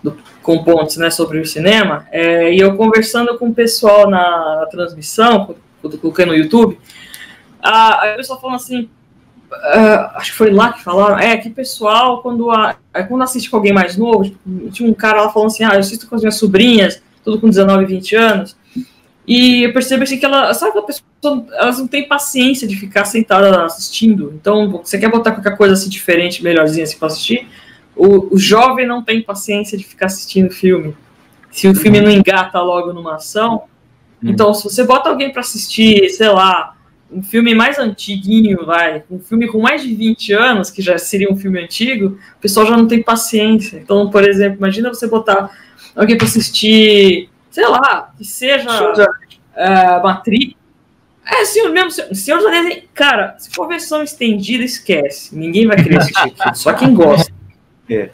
do, com pontos né, sobre o cinema, é, e eu conversando com o pessoal na, na transmissão, eu coloquei no YouTube, a, a pessoa falando assim. ah, acho que foi lá que falaram. É, que pessoal, quando, a, é, quando assiste com alguém mais novo, tipo, tinha um cara lá falando assim: ah, eu assisto com as minhas sobrinhas, tudo com 19, 20 anos. E eu percebo assim que ela, sabe, a pessoa, elas não têm paciência de ficar sentada assistindo. Então, você quer botar qualquer coisa assim diferente, melhorzinha assim pra assistir? O, o jovem não tem paciência de ficar assistindo filme. Se o filme não engata logo numa ação. Então, se você bota alguém pra assistir, sei lá, um filme mais antiguinho, vai, um filme com mais de 20 anos, que já seria um filme antigo, o pessoal já não tem paciência. Então, por exemplo, imagina você botar alguém pra assistir, sei lá, que seja é, Matrix. É, senhor mesmo, senhor, dos Anéis, cara, se for versão estendida, esquece. Ninguém vai querer assistir aquilo, só quem gosta. É.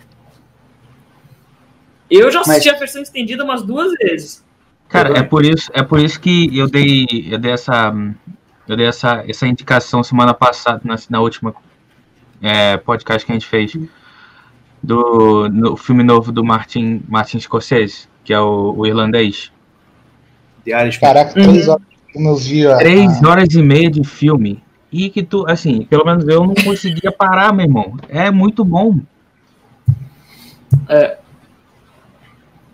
Eu já assisti a versão estendida umas duas vezes. Cara, é por isso, é por isso que eu dei, eu dei essa, eu dei essa, essa indicação semana passada na, na última é, podcast que a gente fez do no filme novo do Martin, Martin Scorsese, que é o, o irlandês. Caraca, três horas como eu vi. ó, Três horas e meia de filme. E que tu, assim, pelo menos eu não conseguia parar, meu irmão. É muito bom.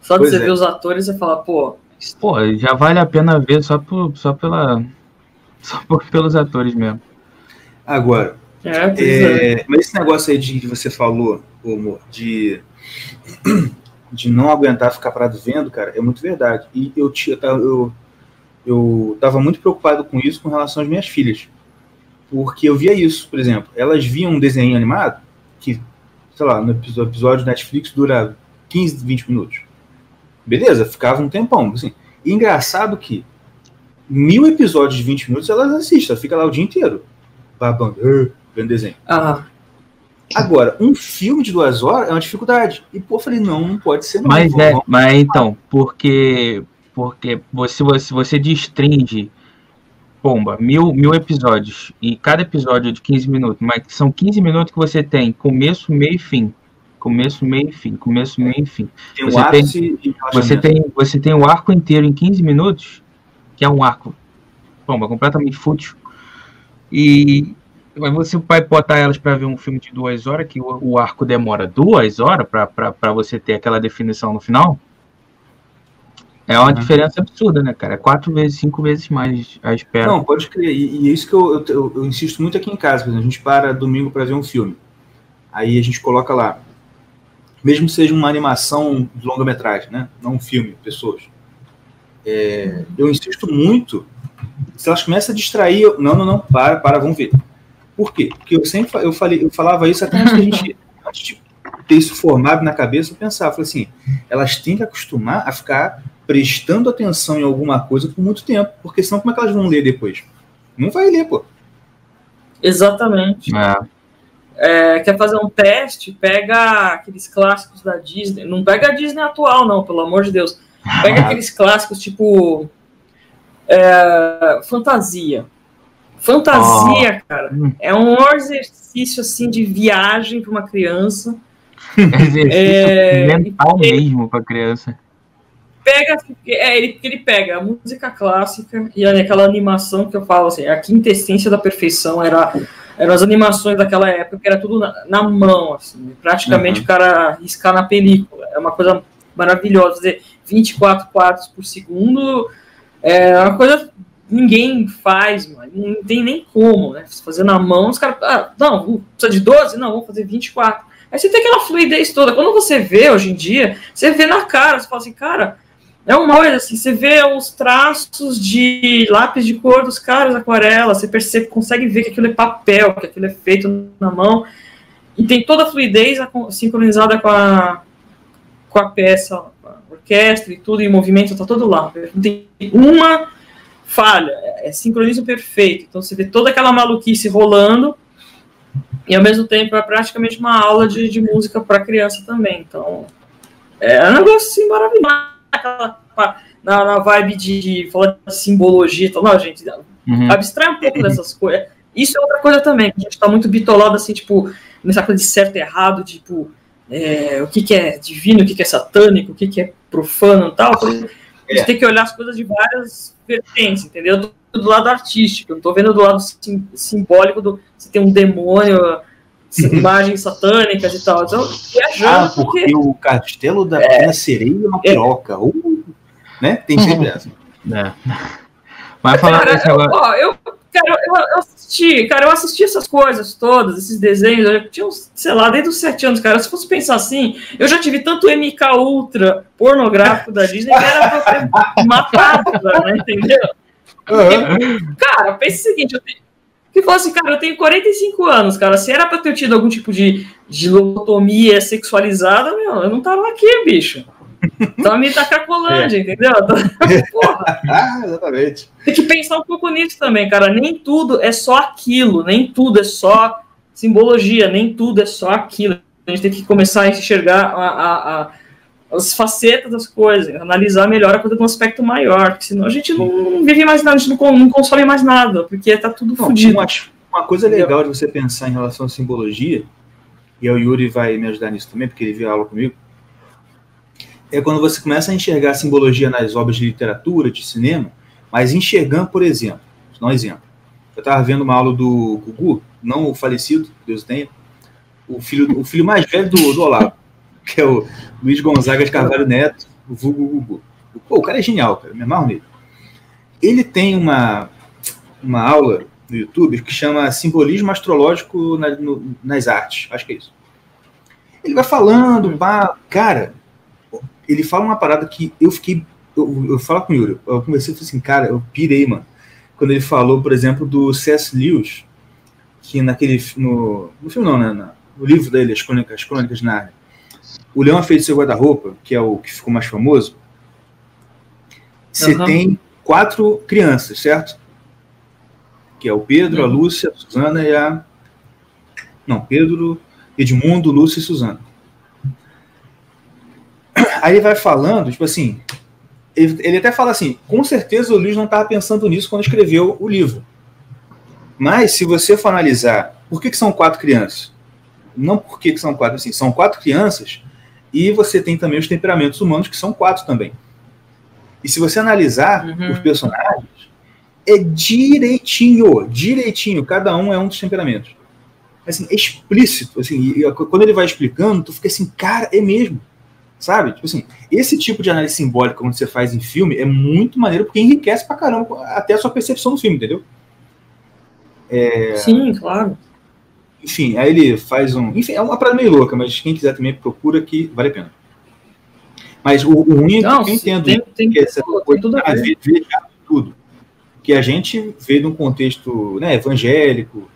Só de Pois você é. ver os atores e falar, pô, Pô, já vale a pena ver só, por, só pela. (laughs) Só por, pelos atores mesmo. Agora, é, é. É, mas esse negócio aí de que você falou, amor, de, (clears throat) de não aguentar ficar parado vendo, cara, é muito verdade. E eu, eu, tava- eu, eu tava muito preocupado com isso com relação às minhas filhas. Porque eu via isso, por exemplo, elas viam um desenho animado que, sei lá, no episódio do Netflix dura 15, 20 minutos. Beleza, ficava um tempão. Assim. E engraçado que mil episódios de 20 minutos elas assistem, ela fica lá o dia inteiro. Babando, "Ah", vendo desenho. Ah, Agora, um filme de duas horas é uma dificuldade. E, pô, eu falei, não, não pode ser não. Mas é, mas então, porque porque você, você, você destringe, pomba, mil, mil episódios, e cada episódio é de 15 minutos, mas são 15 minutos que você tem começo, meio e fim. Começo, meio e fim, começo, meio e fim. Tem Você e Você tem, você tem o arco inteiro em 15 minutos, que é um arco pomba, completamente fútil. E mas você vai botar elas para ver um filme de duas horas, que o, o arco demora duas horas para você ter aquela definição no final. É uma Uhum. diferença absurda, né, cara? É quatro vezes, cinco vezes mais a espera. Não, pode crer. E, e é isso que eu, eu, eu- eu insisto muito aqui em casa. por exemplo, A gente para domingo para ver um filme. Aí a gente coloca lá. Mesmo que seja uma animação de longa-metragem, né? Não um filme, pessoas. É, eu insisto muito. Se elas começam a distrair, eu, não, não, não, para, para, vamos ver. Por quê? Porque eu sempre eu falei, eu falava isso até antes da gente (laughs) antes de ter isso formado na cabeça, eu pensava, eu falei assim, elas têm que acostumar a ficar prestando atenção em alguma coisa por muito tempo, porque senão como é que elas vão ler depois? Não vai ler, pô. Exatamente. É, É, quer fazer um teste, pega aqueles clássicos da Disney. Não pega a Disney atual, não, pelo amor de Deus. Pega (laughs) aqueles clássicos tipo. é, fantasia. Fantasia, cara, Hum. é um exercício assim de viagem para uma criança. (laughs) exercício É, mental mesmo para criança. Pega, é, ele, ele pega a música clássica e aquela animação que eu falo assim, a quintessência da perfeição era eram as animações daquela época que era tudo na, na mão, assim, praticamente Uhum. o cara riscar na película. É uma coisa maravilhosa, fazer 24 quadros por segundo é uma coisa que ninguém faz, mano, não tem nem como, né? Fazer na mão, os caras, ah, não, precisa de 12? Não, vamos fazer 24. Aí você tem aquela fluidez toda. Quando você vê hoje em dia, você vê na cara, você fala assim, cara, é uma coisa assim, você vê os traços de lápis de cor dos caras, aquarela, você percebe, consegue ver que aquilo é papel, que aquilo é feito na mão, e tem toda a fluidez sincronizada com a, com a peça, com a orquestra e tudo, e o movimento tá todo lá. Não tem uma falha, é, é sincronismo perfeito. Então você vê toda aquela maluquice rolando, e ao mesmo tempo é praticamente uma aula de, de música para criança também. Então é um negócio assim maravilhoso na, na vibe de, de falar de simbologia e tal. Não, gente, Uhum. abstrai um pouco dessas coisas. Isso é outra coisa também, que a gente tá muito bitolado, assim, tipo, nessa coisa de certo e errado, tipo, é, o que, que é divino, o que, que é satânico, o que, que é profano e tal. A gente É. tem que olhar as coisas de várias vertentes, entendeu? Do, do lado artístico, eu não tô vendo do lado sim- simbólico do se tem um demônio, imagens satânicas e tal. Então, viajando, Ah, porque o castelo da pequena sereia é uma piroca. Uh, né? Tem sempre essa. É. Mas falar Cara, negócio. ó, eu, cara, eu, eu assisti, cara, eu assisti essas coisas todas, esses desenhos, eu tinha uns, sei lá, desde os sete anos, cara. Se fosse pensar assim, eu já tive tanto MK Ultra pornográfico da Disney que era pra eu ter matado, né, entendeu? Cara, pensa o seguinte, eu tenho. Que falou assim, cara, eu tenho 45 anos, cara. Se era pra ter tido algum tipo de, de lobotomia sexualizada, meu, eu não tava aqui, bicho. Tava me da Cracolândia, entendeu? (laughs) Porra. Ah, exatamente. Tem que pensar um pouco nisso também, cara. Nem tudo é só aquilo, nem tudo é só simbologia, nem tudo é só aquilo. A gente tem que começar a enxergar a- a- a- as facetas das coisas, analisar melhor a coisa de um aspecto maior, porque senão a gente não, não vive mais nada, a gente não, con- não consome mais nada, porque tá tudo Não, fodido. uma, uma coisa legal de você pensar em relação à simbologia, e o Yuri vai me ajudar nisso também, porque ele viu a aula comigo, é quando você começa a enxergar a simbologia nas obras de literatura, de cinema, mas enxergando, por exemplo, vou dar um exemplo. Eu estava vendo uma aula do Gugu, não o falecido, Deus tenha, o filho, o filho mais velho do, do Olavo, que é o Luiz Gonzaga de Carvalho Neto, o vulgo Gugu. Pô, o cara é genial, cara, me amarro nele. Ele tem uma, uma aula no YouTube que chama Simbolismo Astrológico na- no- nas Artes. Acho que é isso. Ele vai falando, cara, ele fala uma parada que eu fiquei. Eu, eu falo com o Yuri, eu conversei e falei assim, cara, eu pirei, mano. Quando ele falou, por exemplo, do C.S. Lewis, que naquele. No, no filme não, né? No livro dele, As Crônicas, As Crônicas de Nárnia. O Leão Feito Seu Guarda-Roupa, que é o que ficou mais famoso, você Aham. tem quatro crianças, certo? Que é o Pedro, a Uhum. Lúcia, a Suzana e a. Não, Pedro, Edmundo, Lúcia e Suzana. Aí ele vai falando, tipo assim, ele, ele até fala assim: com certeza o Lewis não estava pensando nisso quando escreveu o livro. Mas, se você for analisar, por que, que são quatro crianças? Não por que, são quatro, assim, são quatro crianças e você tem também os temperamentos humanos, que são quatro também. E se você analisar Uhum. os personagens, é direitinho, direitinho, cada um é um dos temperamentos. Assim, é explícito, assim, quando ele vai explicando, tu fica assim, cara, é mesmo. Sabe? Tipo assim, esse tipo de análise simbólica quando você faz em filme é muito maneiro porque enriquece pra caramba até a sua percepção do filme, entendeu? Sim, claro. Enfim, aí ele faz um. Enfim, é uma parada meio louca, mas quem quiser também procura que vale a pena. Mas o, o ruim é que Não, eu entendo tem, tem, que essa tem coisa tudo a ah, ver. tudo. Que a gente vê num contexto né, evangélico,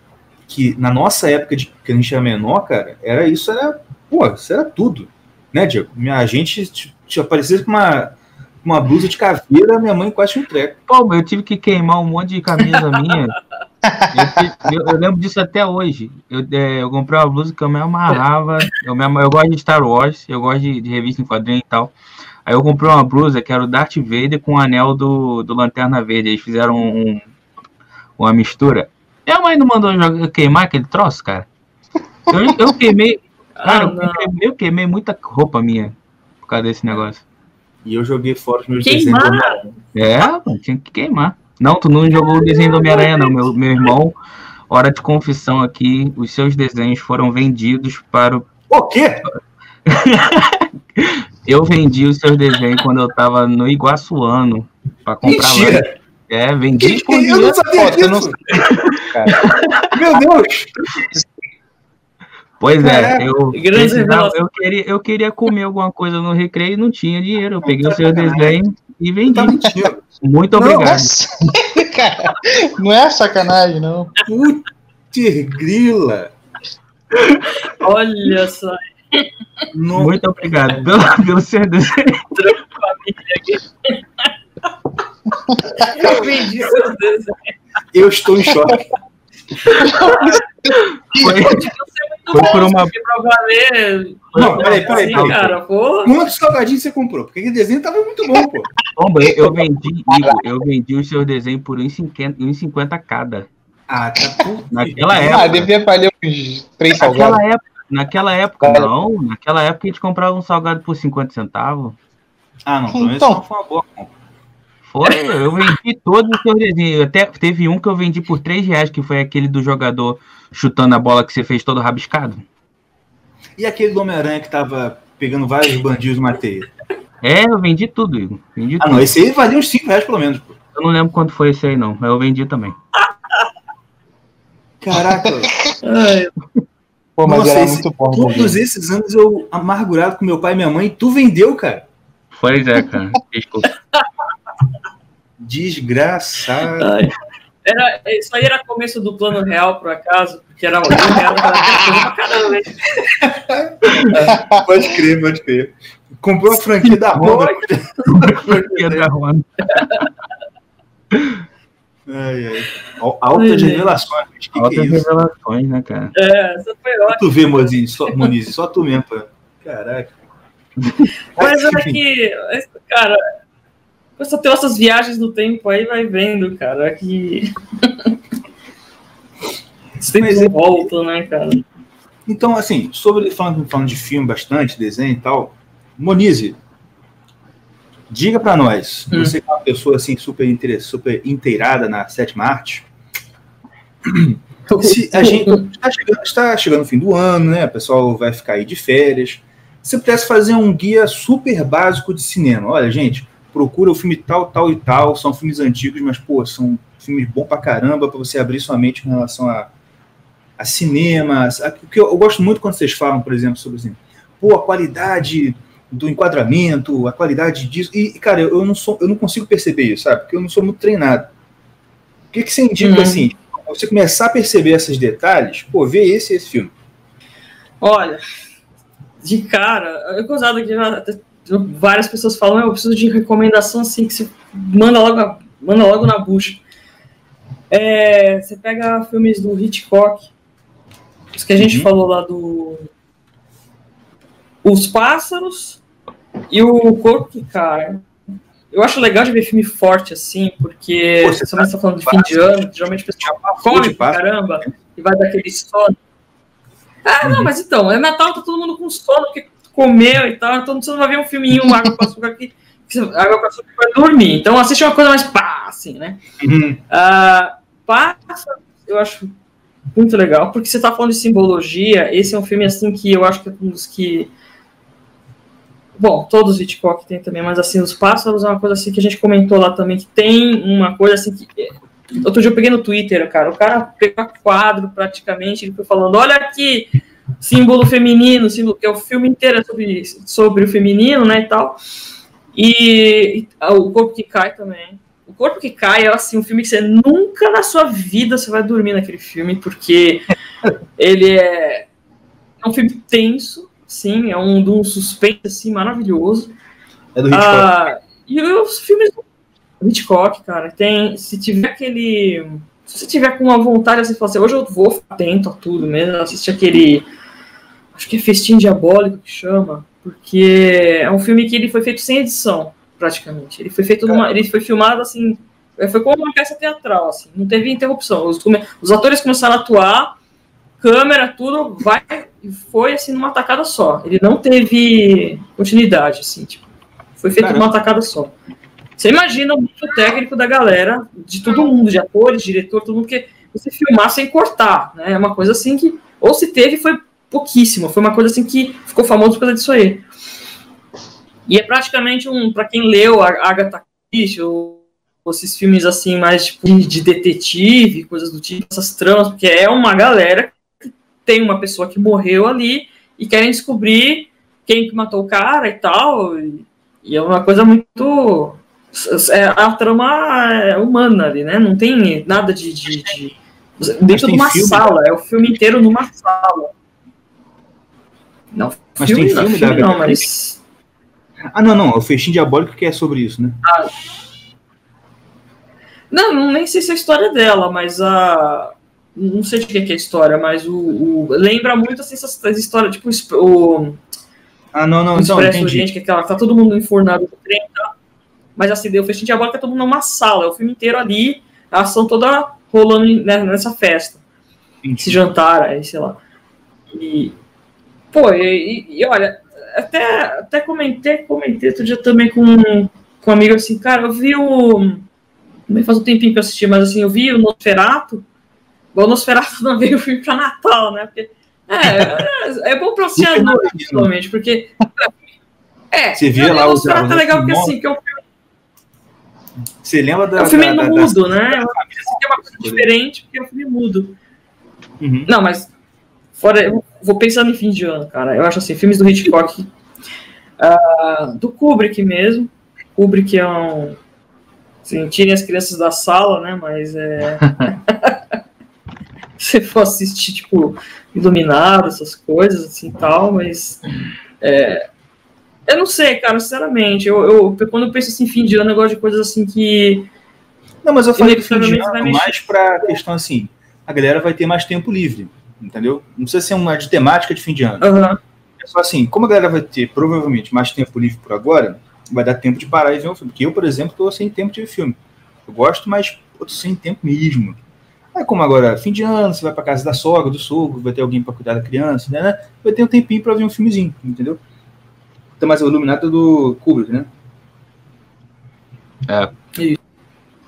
que na nossa época de que a gente era menor, cara, era isso, era. Pô, isso era tudo. Né, Diego? Minha, a gente t- t- aparecia com uma, uma blusa de caveira, minha mãe quase um treco. Pô, eu tive que queimar um monte de camisa minha. (laughs) Eu, eu- eu lembro disso até hoje. Eu, é, eu comprei uma blusa que eu me amarrava. Eu, me eu gosto de Star Wars, eu gosto de, de revista em quadrinho e tal. Aí eu comprei uma blusa que era o Darth Vader com o anel do, do Lanterna Verde. Eles fizeram um- um- uma mistura. Minha mãe não mandou queimar aquele troço, cara. Eu, eu queimei. Cara, Ah, eu queimei, eu queimei muita roupa minha por causa desse negócio. E eu joguei fora os meus desenhos. Queimar? Homem-Aranha. É, tinha que queimar. Não, tu não jogou o desenho do Homem-Aranha, não. Meu, meu irmão, hora de confissão aqui, os seus desenhos foram vendidos para o. O quê? (laughs) Eu vendi os seus desenhos quando eu tava no Iguaçuano para comprar lá. Mentira! É, vendi por Eu não sabia não disso! Cara, (laughs) Meu Deus! Pois é, Caraca, eu, eu, queria, eu queria comer alguma coisa no recreio e não tinha dinheiro. Eu peguei os seus sacanagem. desenhos e vendi. Tá mentindo. Muito Não, obrigado. nossa, (laughs) cara, não é sacanagem, não. Putz, grila. Olha só. Não, Muito obrigado pelo, pelo seu desenho. Eu vendi seus desenhos. eu estou em choque. Foi, (laughs) Foi bom, por uma- pra valer. Não, peraí, peraí, peraí. cara, pô. Quantos salgadinhos você comprou? Porque aquele desenho tava muito bom, pô. Bom, eu- eu vendi, Igor, eu vendi os seus desenhos por 1,50 1,50 cada. Ah, tá tudo. Naquela Ah, época. devia valer uns três salgados. Naquela época, naquela época Cara. não. Naquela época a gente comprava um salgado por 50 centavos. Ah, não, Então. não foi uma boa compra. Foi, eu vendi todos os seus desenhos. Até teve um que eu vendi por 3 reais, que foi aquele do jogador chutando a bola que você fez todo rabiscado. E aquele do Homem-Aranha que tava pegando vários bandidos numa teia? É, eu vendi tudo, Igor. Vendi Ah, tudo. não, esse aí valia uns 5 reais pelo menos, pô. Eu não lembro quanto foi esse aí, não. Mas eu vendi também. Caraca, Pô, mas Nossa, era esse- muito bom. todos esses anos eu amargurado com meu pai e minha mãe, tu vendeu, cara. Pois é, cara. (laughs) Desculpa. Desgraçado. ai. Era, isso aí era começo do plano real, por acaso, porque era um real, pra caramba, hein? (laughs) Pode crer, pode crer. Comprou a franquia da Honda. Franquia da Honda. Ai, ai. Al- Altas revelações. Que que é Altas isso? revelações, né, cara? É, essa foi ótima. Tu vê, Moniz, só, Moniz, só tu mesmo, pô. Caraca. Mas é Enfim, que, cara, você tem essas viagens no tempo aí, vai vendo, cara, que. (laughs) Os tempos é- voltam, né, cara? Então, assim, sobre falando, falando de filme bastante, desenho e tal, Monize, diga pra nós, Hum. você que é uma pessoa assim super, inter- super inteirada na sétima arte, se a gente está chegando, está chegando o fim do ano, né? O pessoal vai ficar aí de férias. Se você pudesse fazer um guia super básico de cinema, olha, gente, procura o filme tal, tal e tal, são filmes antigos, mas pô, são filmes bons pra caramba para você abrir sua mente com relação a, a cinema. a- Porque eu, eu gosto muito quando vocês falam, por exemplo, sobre assim, pô, a qualidade do enquadramento, a qualidade disso. E, cara, eu, eu não sou, eu não consigo perceber isso, sabe? Porque eu não sou muito treinado. O que, que você indica Uhum. assim? Você começar a perceber esses detalhes, pô, vê esse e esse filme. Olha, de cara, eu gozado que já, várias pessoas falam, eu preciso de recomendação assim, que você manda logo, manda logo na bucha. É, você pega filmes do Hitchcock, os que a gente Uhum. falou lá do Os Pássaros e o Corpo que Cai. eu acho legal de ver filme forte assim, porque Pô, você está tá falando de fim de ano, geralmente o pessoal come de pra caramba e vai dar aquele sono. Ah, Uhum. não, mas então, é Natal, tá todo mundo com sono, porque comeu e tal, então você não vai ver um filminho, um água com açúcar você- água com açúcar vai dormir. Então assiste uma coisa mais pá, assim, né? Uhum. Ah, passa, eu acho muito legal, porque você tá falando de simbologia, esse é um filme assim que eu acho que é um dos que. Bom, todos os Hitchcock tem também, mas assim, os pássaros é uma coisa assim que a gente comentou lá também, que tem uma coisa assim que. Outro dia eu peguei no Twitter, cara, o cara pegou quadro praticamente, ele foi falando, olha aqui, símbolo feminino, símbolo, que é o filme inteiro sobre, sobre o feminino, né, e tal. E, e o corpo que cai também. O corpo que cai é assim um filme que você nunca na sua vida você vai dormir naquele filme, porque (laughs) ele é, é um filme tenso, sim, é um de um suspense assim maravilhoso. É do Hitchcock. Ah, e os filmes do Hitchcock, cara, tem. Se tiver aquele. Se você tiver com uma vontade assim, falar assim, hoje eu vou ficar atento a tudo mesmo, assistir aquele. Acho que é Festim Diabólico que chama, porque é um filme que ele foi feito sem edição, praticamente. Ele foi feito numa. Ele foi filmado assim. Foi como uma peça teatral, assim, não teve interrupção. Os, os atores começaram a atuar, câmera, tudo, vai e foi assim numa tacada só. Ele não teve continuidade, assim, tipo. Foi feito Caramba. numa tacada só. Você imagina o nível técnico da galera, de todo mundo, de atores, diretor, todo mundo, que você filmar sem cortar, né? É uma coisa assim que, ou se teve, foi pouquíssimo. Foi uma coisa assim que ficou famoso por causa disso aí. E é praticamente um, para quem leu a Agatha Christie, ou, esses filmes assim, mais tipo de detetive, coisas do tipo, essas tramas, porque é uma galera que tem uma pessoa que morreu ali e querem descobrir quem que matou o cara e tal. E, e é uma coisa muito. É a trama é humana ali, né? Não tem nada de. de, de dentro de uma filme, sala, é o filme inteiro numa sala. Não, Mas filme, tem não, filme da filme não, Agatha mas. Ah, não, não. É o Festim Diabólico que é sobre isso, né? Não, não nem sei se é a história dela, mas a. Não sei de que que é a história, mas o. o- lembra muito assim, essas, essas histórias, tipo o, Ah, não, não. o Então, entendi. Oriente, que é aquela, tá todo mundo enfurnado no trem, tá? mas assim, deu festim que tá todo mundo numa sala, é o filme inteiro ali, a ação toda rolando né, nessa festa, entendi. esse jantar aí, sei lá. E, pô, e, e- olha, até, até comentei, comentei outro dia também com, com um amigo assim, cara, eu vi o. Também faz um tempinho que eu assisti, mas assim, eu vi o Nosferato. O Nosferato não (laughs) veio o filme pra Natal, né? Porque. É, é, é bom pra você Super noite, natalino. principalmente, porque. É, Você via o lá os- Nosferatu é legal porque assim, que é um filme, Você lembra da. é um filme da, da, da- mudo, né? (laughs) É uma coisa diferente porque é um filme mudo. Uhum. Não, mas fora, eu vou pensando em fim de ano, cara. Eu acho assim, filmes do Hitchcock, ah, do Kubrick mesmo. Kubrick é um. Assim, tirem as crianças da sala, né? Mas é. (laughs) Se for assistir, tipo, Iluminado, essas coisas, assim tal, mas. é, eu não sei, cara, sinceramente. Eu, eu, quando eu penso assim, fim de ano, eu gosto de coisas assim que. Não, mas eu falei que fim de ano mais pra questão assim. A galera vai ter mais tempo livre, entendeu? Não precisa ser uma de temática de fim de ano. aham, É só assim, como a galera vai ter provavelmente mais tempo livre por agora, vai dar tempo de parar e ver um filme. Porque eu, por exemplo, tô sem tempo de ver filme. Eu gosto, mas eu tô sem tempo mesmo. É como agora, fim de ano, você vai pra casa da sogra, do sogro, vai ter alguém pra cuidar da criança, né? né? Vai ter um tempinho pra ver um filmezinho, entendeu? Então, mas o Iluminado é do Kubrick, né?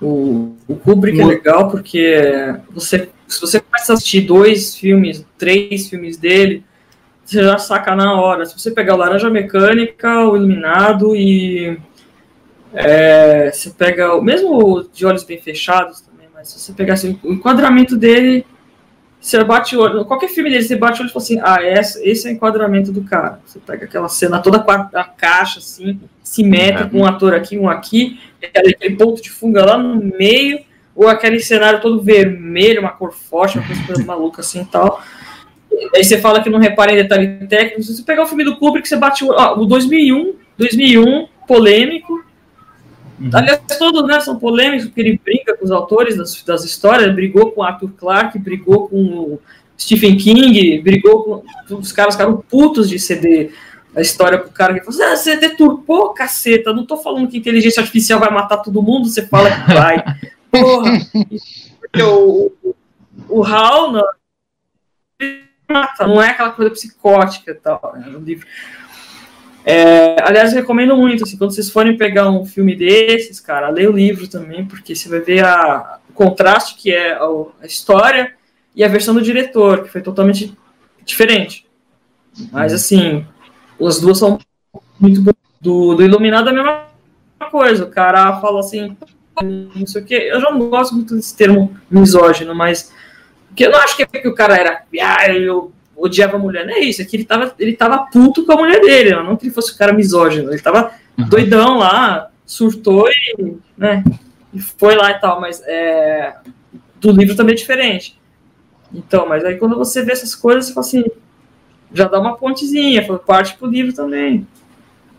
O, o Kubrick é Mo- legal porque você, se você começa a assistir dois filmes, três filmes dele, você já saca na hora. Se você pegar o Laranja Mecânica, o Iluminado e é, você pega mesmo de olhos bem fechados também, mas se você pegar assim, o enquadramento dele, você bate o olho, qualquer filme dele, você bate o olho e fala assim, ah, esse, esse é o enquadramento do cara. Você pega aquela cena toda com a, a caixa assim, simétrica, com um ator aqui, um aqui, aquele, aquele ponto de funga lá no meio, ou aquele cenário todo vermelho, uma cor forte, uma coisa, (laughs) maluca assim e tal. Aí você fala que não repara em detalhe técnico. Se você pegar o filme do Kubrick, você bate o, ó, o 2001, 2001, polêmico. Aliás, todos né, são polêmicos, porque ele briga com os autores das, das histórias, brigou com Arthur Clarke, brigou com o Stephen King, brigou com. Os caras ficaram putos de ceder a história pro cara que assim, ah, você deturpou, caceta, não tô falando que inteligência artificial vai matar todo mundo, você fala que vai. (laughs) Porra! (laughs) Porque o, o, o Hal não, não é aquela coisa psicótica e tal. Né, livro. É, aliás, recomendo muito, assim, quando vocês forem pegar um filme desses, cara, leia o livro também, porque você vai ver a, o contraste que é a, a história e a versão do diretor, que foi totalmente diferente. Mas, assim, as duas são muito boas. Do, do Iluminado é a mesma coisa. O cara fala assim, não sei o que. Eu já não gosto muito desse termo misógino, mas. Porque eu não acho que, é que o cara era. Ah, eu odiava a mulher. Não é isso. É que ele tava, ele tava puto com a mulher dele. Não que ele fosse um cara misógino. Ele tava uhum. doidão lá, surtou e. né? E foi lá e tal. Mas é, do livro também é diferente. Então, mas aí quando você vê essas coisas, você fala assim, já dá uma pontezinha, parte pro livro também.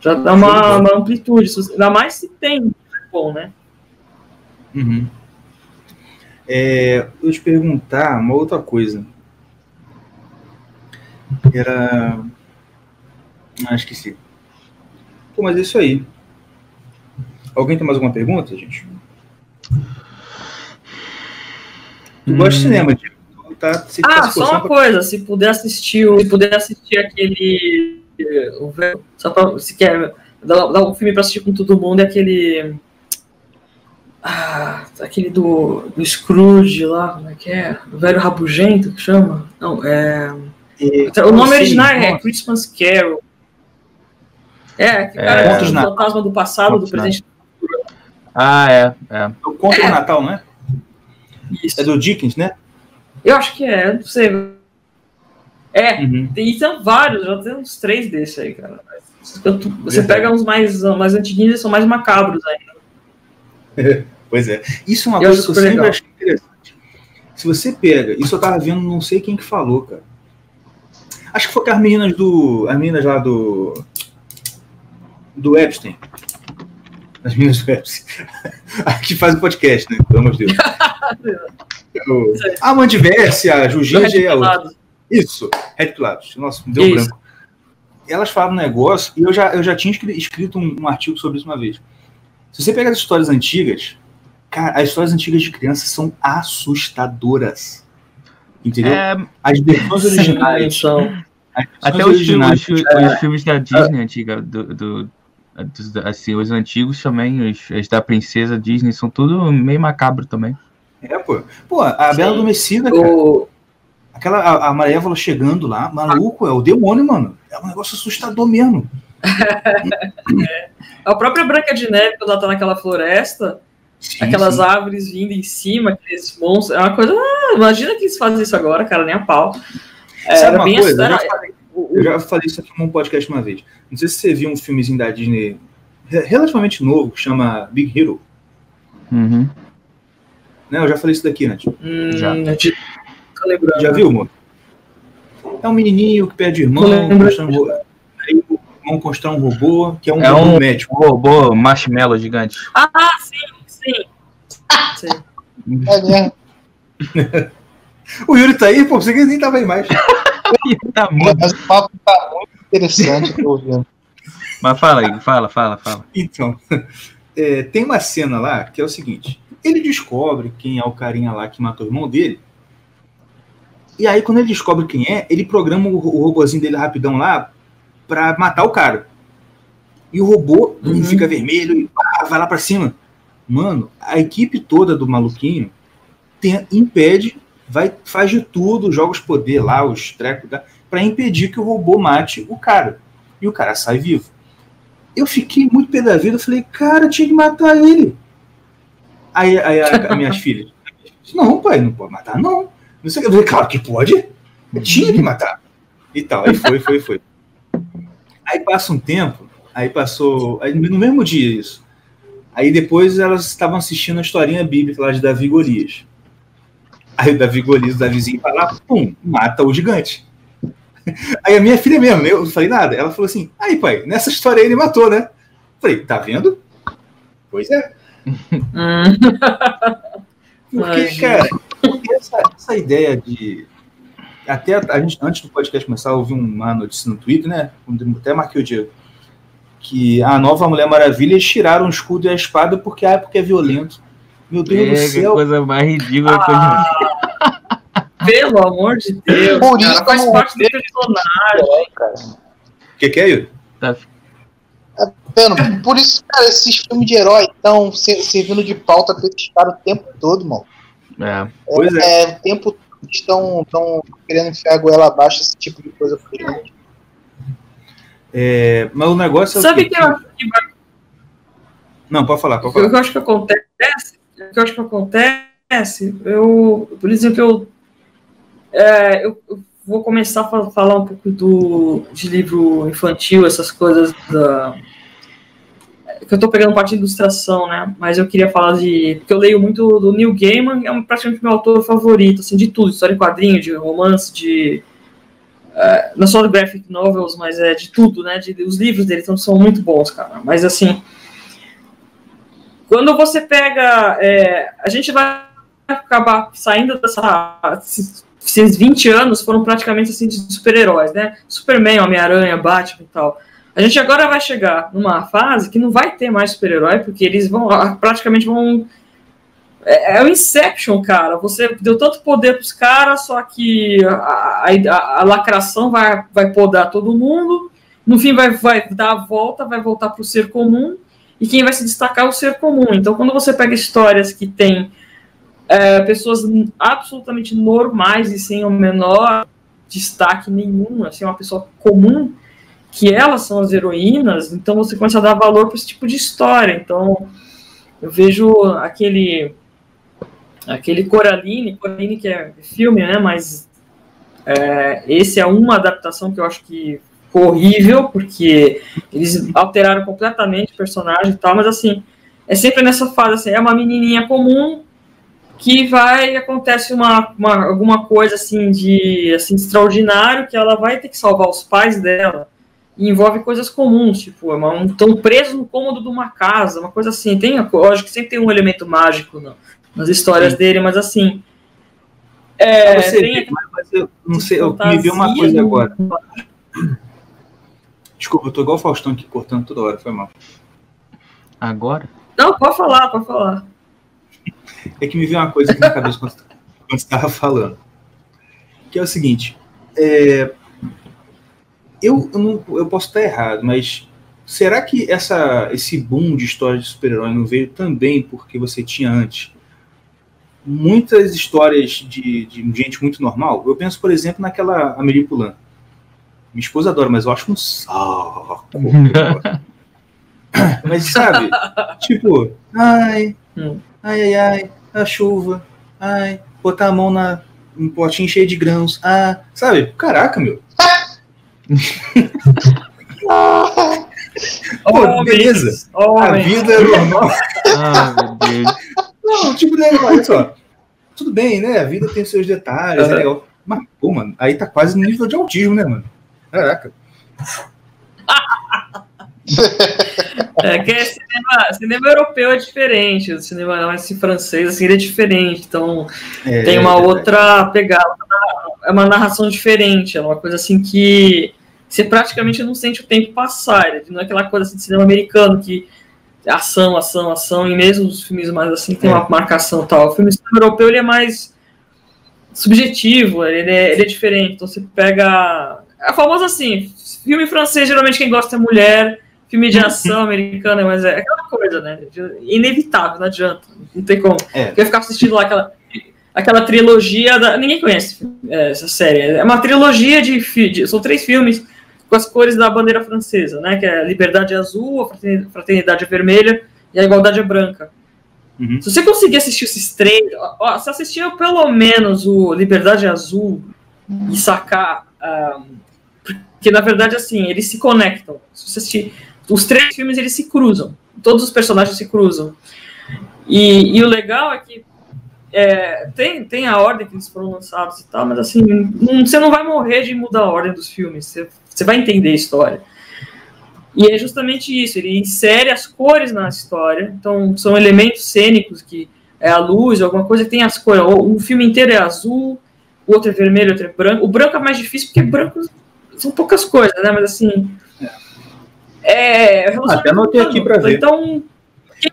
Já dá uma, uma amplitude, ainda mais se tem bom, né? Uhum. É, eu te perguntar uma outra coisa. Era. Ah, esqueci. Pô, mas é isso aí. Alguém tem mais alguma pergunta, gente? Tu hum. gosta de cinema, Diego? tá. ah, só uma pra... coisa, se puder assistir, se puder assistir aquele. Só pra, se quer dar, dar um filme para assistir com todo mundo, é aquele. Ah, aquele do, do Scrooge lá, como é que é? O velho rabugento que chama? Não, é. E, o nome original é Christmas Carol. É, que cara é, é o fantasma do passado, do presente. Ah, é. é. O Conto é. do Natal, né? Isso. É do Dickens, né? Eu acho que é, não sei. É, uhum. tem, são vários, já tem uns três desses aí, cara. Você pega uns mais, mais antiguinhos e são mais macabros ainda. (laughs) pois é. Isso é uma eu coisa que eu sempre legal. achei interessante. Se você pega, isso eu tava vendo, não sei quem que falou, cara. Acho que foi com as meninas do. As meninas lá do. Do Epstein. As meninas do Epstein. (laughs) que faz o podcast, né? Pelo amor de Deus. (laughs) a Mandiverse, a Jujinja e a outra. Isso, Red Pilatos. Nossa, me deu isso. branco. Elas falam um negócio, e eu já, eu já tinha escrito um, um, artigo sobre isso uma vez. Se você pega as histórias antigas, cara, as histórias antigas de criança são assustadoras. Entendeu? É... As versões originais são. Até os, filmes, os, os, filmes da Disney antiga, do, do, assim, os antigos também, os, os da princesa Disney, são tudo meio macabro também. É, pô. Pô, a Sim. Bela Adormecida, cara. O... Aquela, a, a Malévola chegando lá, maluco, é o demônio, mano. É um negócio assustador mesmo. (laughs) é. A própria Branca de Neve, quando ela tá naquela floresta, sim, aquelas sim. árvores vindo em cima, aqueles monstros, é uma coisa. Ah, imagina que eles fazem isso agora, cara, nem a pau. É, Sabe uma coisa? Eu já, falei, eu já, falei, isso aqui num podcast uma vez. Não sei se você viu um filmezinho da Disney relativamente novo, que chama Big Hero. Uhum. Né? Eu já falei isso daqui, né? Hum, já. Já viu, mano? É um menininho que perde irmão, constrói um, aí o irmão constrói um robô, que é um, é um médico. robô marshmallow gigante. Ah, sim, sim. sim. É o Yuri tá aí, pô, você que nem tava aí mais. tá muito... Mas o papo tá muito interessante, tô ouvindo. Mas fala aí, fala, fala, fala. Então, é, tem uma cena lá que é o seguinte: ele descobre quem é o carinha lá que matou o irmão dele. E aí, quando ele descobre quem é, ele programa o, o robozinho dele rapidão lá pra matar o cara. E o robô uhum. fica vermelho e pá, vai lá pra cima. Mano, a equipe toda do maluquinho tem, impede, vai, faz de tudo, joga os poder lá, os trecos, para impedir que o robô mate o cara. E o cara sai vivo. Eu fiquei muito pé da vida, eu falei, cara, tinha que matar ele. Aí, aí a, a minhas (laughs) filhas, não, pai, não pode matar, não. Não sei, eu falei, claro que pode. Eu tinha que matar. E tal, aí foi, foi, foi. Aí passa um tempo, aí passou, aí no mesmo dia isso. Aí depois elas estavam assistindo a historinha bíblica lá de Davi Golias. Aí o Davi Golias, o Davizinho vai lá, pum, mata o gigante. (laughs) Aí a minha filha mesmo, eu não falei nada, ela falou assim, aí pai, nessa história aí ele matou, né? falei, tá vendo? Pois é. (laughs) Porque, cara, essa, essa, ideia de. até a gente, antes do podcast começar, eu ouvi uma notícia no Twitter, né? Até marquei o Diego. Que a nova Mulher Maravilha eles tiraram o escudo e a espada porque, ah, porque é violento. Meu Deus do É, que céu. coisa mais ridícula que eu já Pelo amor de Deus. Por cara, isso faz parte do personagem. O que, que é isso? Tá Vendo? Por isso, cara, esses filmes de herói estão servindo de pauta pra esses caras o tempo todo, mano. É. Pois É, o tempo todo estão, estão querendo enfiar a goela abaixo esse tipo de coisa pra gente. É, mas o negócio é Sabe o que eu acho que vai Não, pode falar, pode O que falar. eu acho que acontece, o que eu acho que acontece, eu, por exemplo, eu, é, eu, eu vou começar a fa- falar um pouco do, de livro infantil, essas coisas da, que eu tô pegando parte de ilustração, né, mas eu queria falar de, porque eu leio muito do Neil Gaiman, é praticamente meu autor favorito, assim, de tudo, história em quadrinho, de romance, de é, não só de graphic novels, mas é de tudo, né, de, os livros dele são, são muito bons, cara, mas assim, quando você pega. é, a gente vai acabar saindo dessa. Esses 20 anos foram praticamente assim de super-heróis, né? Superman, Homem-Aranha, Batman e tal. A gente agora vai chegar numa fase que não vai ter mais super-herói, porque eles vão praticamente vão. É, é o Inception, cara. Você deu tanto poder pros caras, só que a, a- a lacração vai, vai podar todo mundo. No fim, vai, vai dar a volta, vai voltar pro ser comum e quem vai se destacar é o ser comum. Então, quando você pega histórias que tem é, pessoas absolutamente normais e sem o menor destaque nenhum, assim, uma pessoa comum, que elas são as heroínas, então você começa a dar valor para esse tipo de história. Então, eu vejo aquele aquele Coraline, Coraline que é filme, né, mas é, esse é uma adaptação que eu acho que horrível, porque eles alteraram completamente o personagem e tal, mas assim, é sempre nessa fase, assim, é uma menininha comum que vai, acontece uma, uma- alguma coisa assim de assim, extraordinário, que ela vai ter que salvar os pais dela, e envolve coisas comuns, tipo, estão presos no cômodo de uma casa, uma coisa assim, tem, lógico que sempre tem um elemento mágico no- nas histórias Sim. dele, mas assim, é, Mas você tem vê, mas eu não sei, eu fantasia me veio uma coisa no- agora. Desculpa, eu tô igual o Faustão aqui cortando toda hora, foi mal. Agora? Não, pode falar, pode falar. É que me veio uma coisa aqui na cabeça quando, (laughs) quando você estava falando. Que é o seguinte, é, eu, eu, não, eu posso estar errado, mas será que essa, esse boom de histórias de super-herói não veio também porque você tinha antes muitas histórias de, de gente muito normal? Eu penso, por exemplo, naquela Amélie Poulain. Minha esposa adora, mas eu acho um saco. (laughs) mas sabe, tipo, ai, Hum. ai, ai, ai, a chuva, ai, botar a mão na, um potinho cheio de grãos, ah, sabe, caraca, meu. (laughs) Pô, Homens, beleza. A vida é normal. Ah, meu Deus. Não, tipo, né, olha só. (laughs) Tudo bem, né? A vida tem seus detalhes, é Aham. legal. Mas, pô, mano, aí tá quase no nível de autismo, né, mano? Caraca. (laughs) É que é cinema, cinema europeu é diferente, o cinema mais francês assim, ele é diferente, então É, tem uma é outra pegada, é uma narração diferente, é uma coisa assim que você praticamente não sente o tempo passar, não é aquela coisa assim de cinema americano que é ação, ação, ação, e mesmo os filmes mais assim tem É. uma marcação tal. O filme europeu ele é mais subjetivo, ele é, ele é diferente, então você pega. É famoso assim, filme francês geralmente quem gosta é mulher, filme de ação (laughs) americano, mas é aquela coisa, né? Inevitável, não adianta, não tem como. É. Eu ia ficar assistindo lá aquela, aquela trilogia da. Ninguém conhece é, essa série. É uma trilogia de, de. São três filmes com as cores da bandeira francesa, né? Que é a Liberdade Azul, a Fraternidade- Fraternidade Vermelha e a Igualdade Branca. Uhum. Se você conseguir assistir esses três, ó, se assistir pelo menos o Liberdade Azul e sacar. ah, porque na verdade, assim, eles se conectam. Se você assistir, os três filmes eles se cruzam. Todos os personagens se cruzam. E, e o legal é que é, tem, tem a ordem que eles foram lançados e tal, mas assim, não- você não vai morrer de mudar a ordem dos filmes. Você, você vai entender a história. E é justamente isso, ele insere as cores na história, então são elementos cênicos que é a luz, alguma coisa que tem as cores. O, o filme inteiro é azul, o outro é vermelho, o outro é branco. O branco é mais difícil porque branco são poucas coisas, né? Mas assim. É. relacionamento Até anotei aqui pra ver. Então.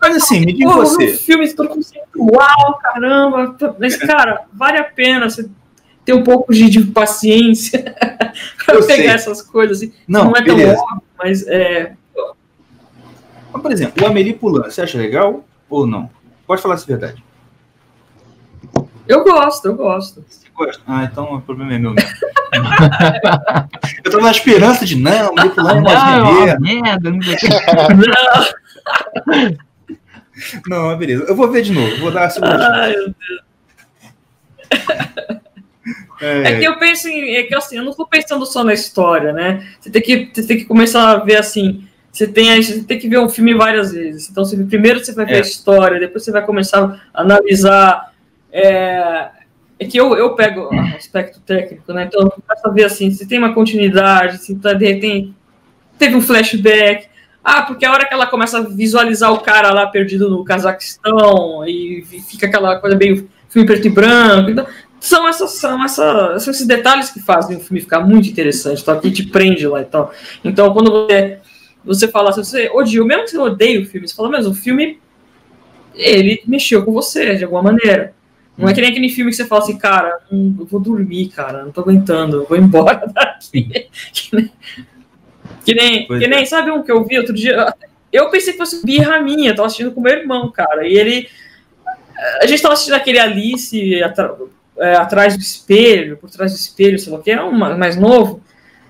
Mas assim, me diga você. no filme todo conceitual, caramba. Mas, cara, vale a pena você ter um pouco de, de paciência (laughs) pra Eu pegar sei. essas coisas. Assim. Não, Não, é tão beleza. óbvio, mas é. Mas, por exemplo, o Amélie Poulain, você acha legal ou não? Pode falar essa verdade. Eu gosto, eu gosto. Você gosta? Ah, então o problema é meu mesmo. (laughs) Eu tava na esperança de, não, Amélie Poulain é Não, é uma merda. não sei o quê. Não, (laughs) mas beleza. Eu vou ver de novo, vou dar a segunda chance. Ai, eu- É que eu penso em. É que assim, eu não tô pensando só na história, né? Você tem que, você tem que começar a ver assim. Você tem, você tem que ver um filme várias vezes. Então, você, primeiro você vai ver É. a história, depois você vai começar a analisar. É, é que eu, eu pego o aspecto técnico, né? Então, eu começo a ver assim: se tem uma continuidade, se tá, de repente teve um flashback. Ah, porque a hora que ela começa a visualizar o cara lá perdido no Cazaquistão e fica aquela coisa meio filme preto e branco. Então, são, essas, são, essa, são esses detalhes que fazem o filme ficar muito interessante, tá? que te prende lá e tal. Então, quando você, você fala, se você odiou, mesmo que você odeie o filme, você fala, mas o filme, ele mexeu com você de alguma maneira. Não é que nem aquele filme que você fala assim, cara, hum, eu vou dormir, cara, não tô aguentando, eu vou embora (laughs) daqui. que nem, que nem, é. sabe um que eu vi outro dia? Eu pensei que fosse birra minha, tava assistindo com meu irmão, cara, e ele. A gente tava assistindo aquele Alice é, atrás do espelho, por trás do espelho, sei lá o que, é um ma- mais novo.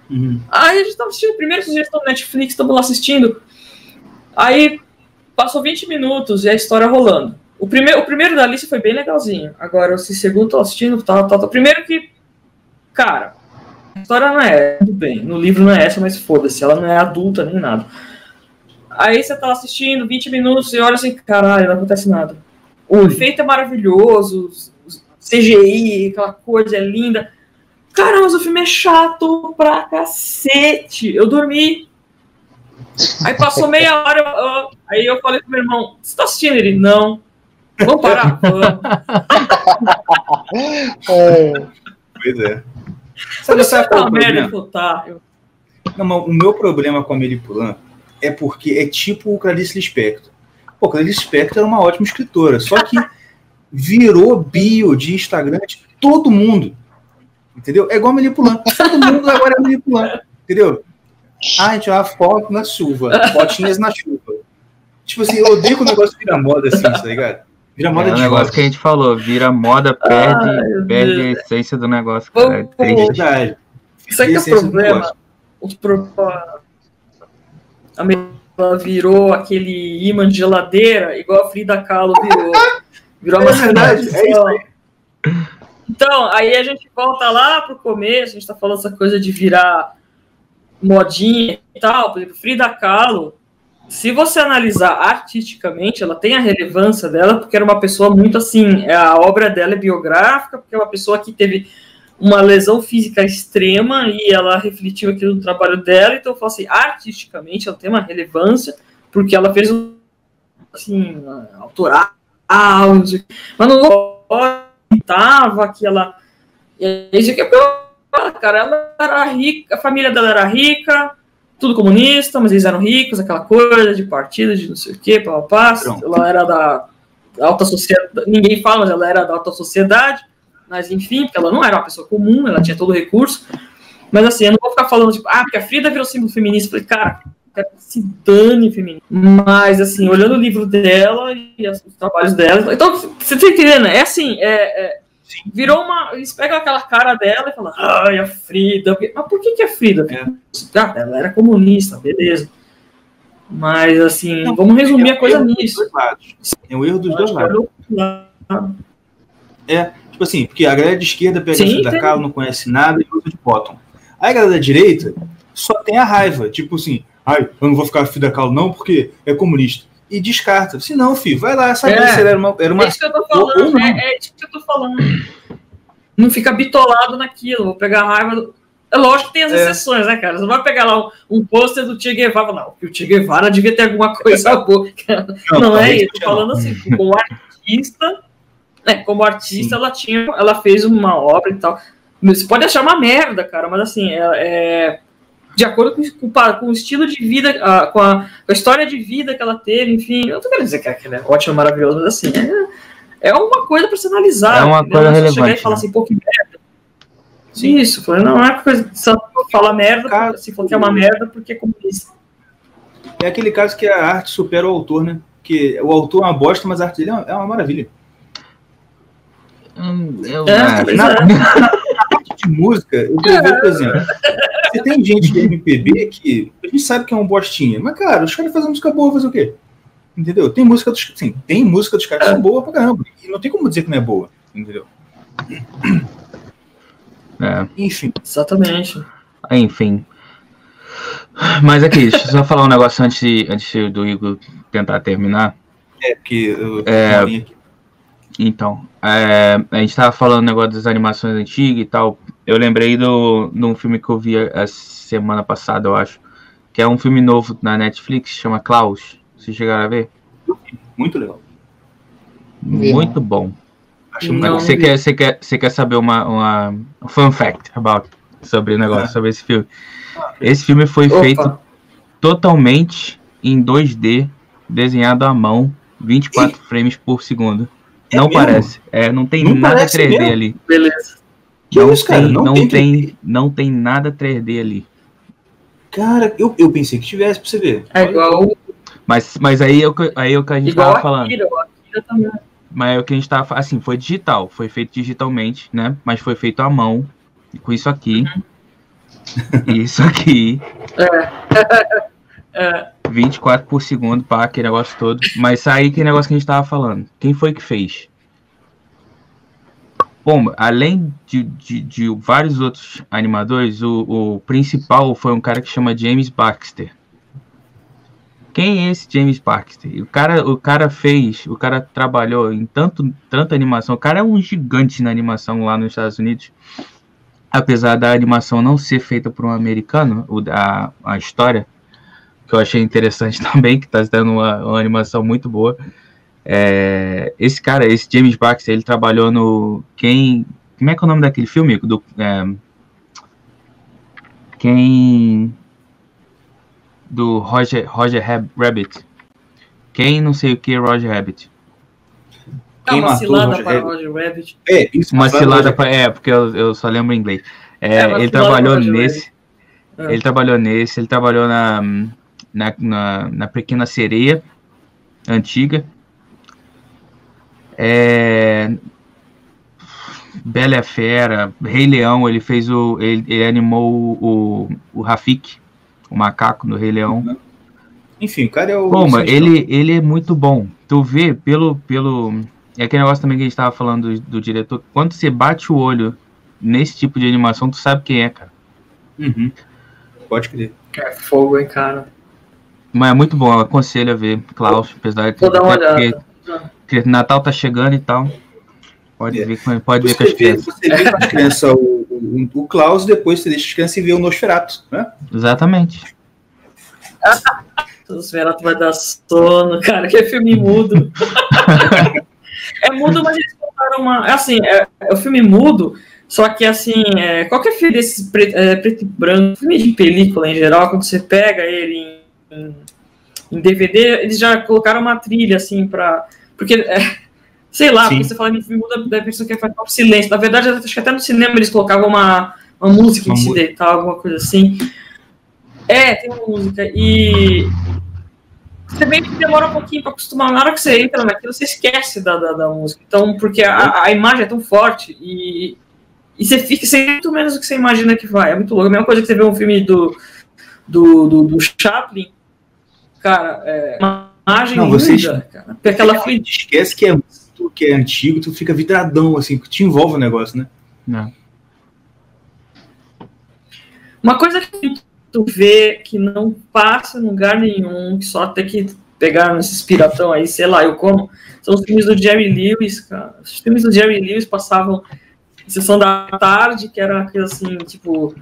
Uhum. Aí a gente tava assistindo, primeiro sugestão do Netflix, estamos lá assistindo. Aí passou 20 minutos e a história rolando. O primeiro, o primeiro da Alice foi bem legalzinho. Agora, esse segundo tô assistindo, tá, tá, tá. Primeiro que, cara, a história não é, tudo bem, no livro não é essa, mas foda-se, ela não é adulta nem nada. Aí você tá assistindo 20 minutos e olha assim, caralho, não acontece nada. O efeito é maravilhoso, os- os CGI, aquela coisa é linda. Cara, mas o filme é chato pra cacete. Eu dormi. Aí passou (laughs) meia hora, eu- eu- aí eu falei pro meu irmão, você tá assistindo? Ele, não. Vamos parar? (laughs) É, Pois é. Sabe, Sabe, qual é o uma merda? problema? Tá. Eu- Não, mas o meu problema com a Amélie Poulain é porque é tipo o Clarice Lispector. Pô, Clarice Lispector era uma ótima escritora, só que virou bio de Instagram de todo mundo. Entendeu? É igual Poulain. Todo mundo agora é Poulain. Entendeu? Ah, a gente uma foto na chuva. Fotinhas na chuva. Tipo assim, eu odeio quando o negócio vira moda assim, tá ligado? Vira moda É o de negócio foto. que a gente falou, vira moda, perde, Ai, perde a essência do negócio, cara. É Vamos- É verdade. Sabe que é o problema? Os pro... A Ela virou aquele imã de geladeira, igual a Frida Kahlo virou. Virou uma É verdade, é isso aí. Então, aí a gente volta lá pro começo, a gente tá falando essa coisa de virar modinha e tal. Por exemplo, Frida Kahlo, se você analisar artisticamente, ela tem a relevância dela, porque era uma pessoa muito assim, é, a obra dela é biográfica, porque é uma pessoa que teve uma lesão física extrema e ela refletiu aquilo no trabalho dela, então eu falo assim, artisticamente ela tem uma relevância, porque ela fez um assim, autoral, não sei o quê. mas não tava que ela e isso aqui é porque, cara, ela era rica, a família dela era rica, tudo comunista, mas eles eram ricos, aquela coisa de partido, de não sei o quê, papapá. Ela era da alta sociedade, ninguém fala, mas ela era da alta sociedade, mas enfim, porque ela não era uma pessoa comum, ela tinha todo o recurso. Mas assim, eu não vou ficar falando, tipo, ah, porque a Frida virou símbolo feminista. Eu Falei, cara, que se dane feminista. Mas, assim, olhando o livro dela e os trabalhos dela. Então, você tá entendendo? É assim, é, é- virou uma. Eles pegam aquela cara dela e falam, ai, a Frida. Mas por que, que a Frida? É. Ah, ela era comunista, beleza. Mas, assim, Não, vamos resumir é a coisa nisso. É um erro dos dois que lados. lado. Tipo assim, porque a galera de esquerda pega Sim, a Frida tem. Kahlo, não conhece nada e usa de bottom. Aí a galera da direita só tem a raiva. Tipo assim, ai, eu não vou ficar Frida Kahlo não porque é comunista. E descarta. Se não, filho, vai lá, sabe É. era uma, era uma É isso que eu tô Ou- ou falando, não. é, é isso que eu tô falando. Não fica bitolado naquilo, vou pegar a raiva. do- É lógico que tem as É. exceções, né, cara? Você não vai pegar lá um, um pôster do Che Guevara não, que o Che Guevara devia ter alguma coisa (laughs) boa. Não, é talvez isso, tô não. falando assim, como artista, É, como artista, ela tinha, ela fez uma obra e tal. Você pode achar uma merda, cara, mas assim, é, é de acordo com, com, com, o estilo de vida, a, com, a, com, a, história de vida que ela teve, enfim. Eu não tô querendo dizer que ela é ótima, maravilhosa, mas assim, é, é uma coisa para se analisar. É uma entendeu? coisa relevante. Chegar e falar né? assim, pô, que merda. Sim. Isso, não é coisa só falar merda, se for que é uma merda, porque é comunista. É aquele caso que a arte supera o autor, né? Que o autor é uma bosta, mas a arte dele é uma maravilha. Hum, eu é, na, na, (laughs) de música, eu ver, por exemplo, se tem gente de MPB que a gente sabe que é um bostinha, mas, cara, os caras fazem música boa, fazer o quê? Entendeu? Tem música dos, sim, tem música dos caras que são boa pra caramba. E não tem como dizer que não é boa, entendeu? É. Enfim. Exatamente. Enfim. Mas aqui, deixa eu só falar um negócio antes, de, antes do Igor tentar terminar. É, porque eu é, Então, é, a gente tava falando negócio das animações antigas e tal. Eu lembrei do, de um filme que eu vi a semana passada, eu acho. Que é um filme novo na Netflix, chama Klaus. Vocês chegaram a ver? Muito legal. Muito bom. Não, você, quer, você, quer, você quer saber uma, uma um fun fact about, sobre o negócio, é. sobre esse filme? Esse filme foi Opa. feito totalmente em 2D, desenhado à mão, 24 e... frames por segundo. É não mesmo? parece. É, não tem não nada 3D mesmo? ali. Beleza. Não, isso, tem, não, não, tem, tem não tem nada 3D ali. Cara, eu, eu pensei que tivesse pra você ver. É igual. Mas, mas aí, eu, aí é o que a gente igual tava falando. Akira, Akira também. Mas é o que a gente tava assim, foi digital, foi feito digitalmente, né? Mas foi feito à mão, com isso aqui. Uhum. (laughs) Isso aqui. É. (laughs) é. 24 por segundo, pá, aquele negócio todo. Mas aí que negócio que a gente tava falando. Quem foi que fez? Bom, além de, de, de vários outros animadores, o, o principal foi um cara que chama James Baxter. Quem é esse James Baxter? O cara, o cara fez, o cara trabalhou em tanto, tanta animação. O cara é um gigante na animação lá nos Estados Unidos. Apesar da animação não ser feita por um americano, o, a, a história, que eu achei interessante (laughs) também, que está dando uma, uma, animação muito boa. É, esse cara, esse James Baxter, ele trabalhou no. Quem. Como é que é o nome daquele filme? Do, é, quem do Roger, Roger Rabbit. Quem não sei o que é Roger Rabbit? É uma cilada para Roger Rabbit. É, isso, uma cilada para. É, porque eu, eu só lembro inglês. É, é ele trabalhou nesse. Ele trabalhou nesse, ele trabalhou na, na, na, na Pequena Sereia antiga. É, Bela e Fera, Rei Leão, ele fez o. Ele, ele animou o, o, o Rafik o macaco no Rei Leão. Uhum. Enfim, o cara é o. Pô, ele, ele é muito bom. Tu vê pelo. pelo é aquele negócio também que a gente tava falando do, do, diretor. Quando você bate o olho nesse tipo de animação, tu sabe quem é, cara. Uhum. Pode crer. É fogo, hein, cara. Mas é muito bom, eu aconselho a ver, Klaus, apesar de Vou dar uma porque, porque Natal tá chegando e tal. Pode é. ver, pode você ver com as crianças. Você vê com as crianças o o, o Klaus, depois você deixa as crianças e vê o Nosferatu, né? Exatamente. o (laughs) Nosferatu vai dar sono, cara, que é filme mudo. (laughs) é mudo, mas eles contaram uma. É assim, é, é o filme mudo, só que assim, é, qualquer filme desses preto, é, preto e branco, filme de película em geral, quando você pega ele em, em DVD, eles já colocaram uma trilha assim pra. Porque. É, Sei lá, Sim. porque você fala em filme muda da pessoa que faz o silêncio. Na verdade, acho que até no cinema eles colocavam uma, uma música uma em se deitar, alguma coisa assim. É, tem uma música. E você vê que demora um pouquinho para acostumar. Na hora que você entra naquilo, você esquece da, da, da música. Então, porque a, a, imagem é tão forte e, e você fica sem muito menos do que você imagina que vai. É muito louco. A mesma coisa que você vê um filme do, do, do, do Chaplin, cara, é uma imagem Não, linda, você cara. Aquela frente. Esquece que é que é antigo, tu fica vidradão, assim, que te envolve o negócio, né? Não. Uma coisa que tu vê que não passa em lugar nenhum, que só tem que pegar nesses piratão aí, sei lá, eu como, são os filmes do Jerry Lewis, cara. Os filmes do Jerry Lewis passavam em sessão da tarde, que era assim, tipo,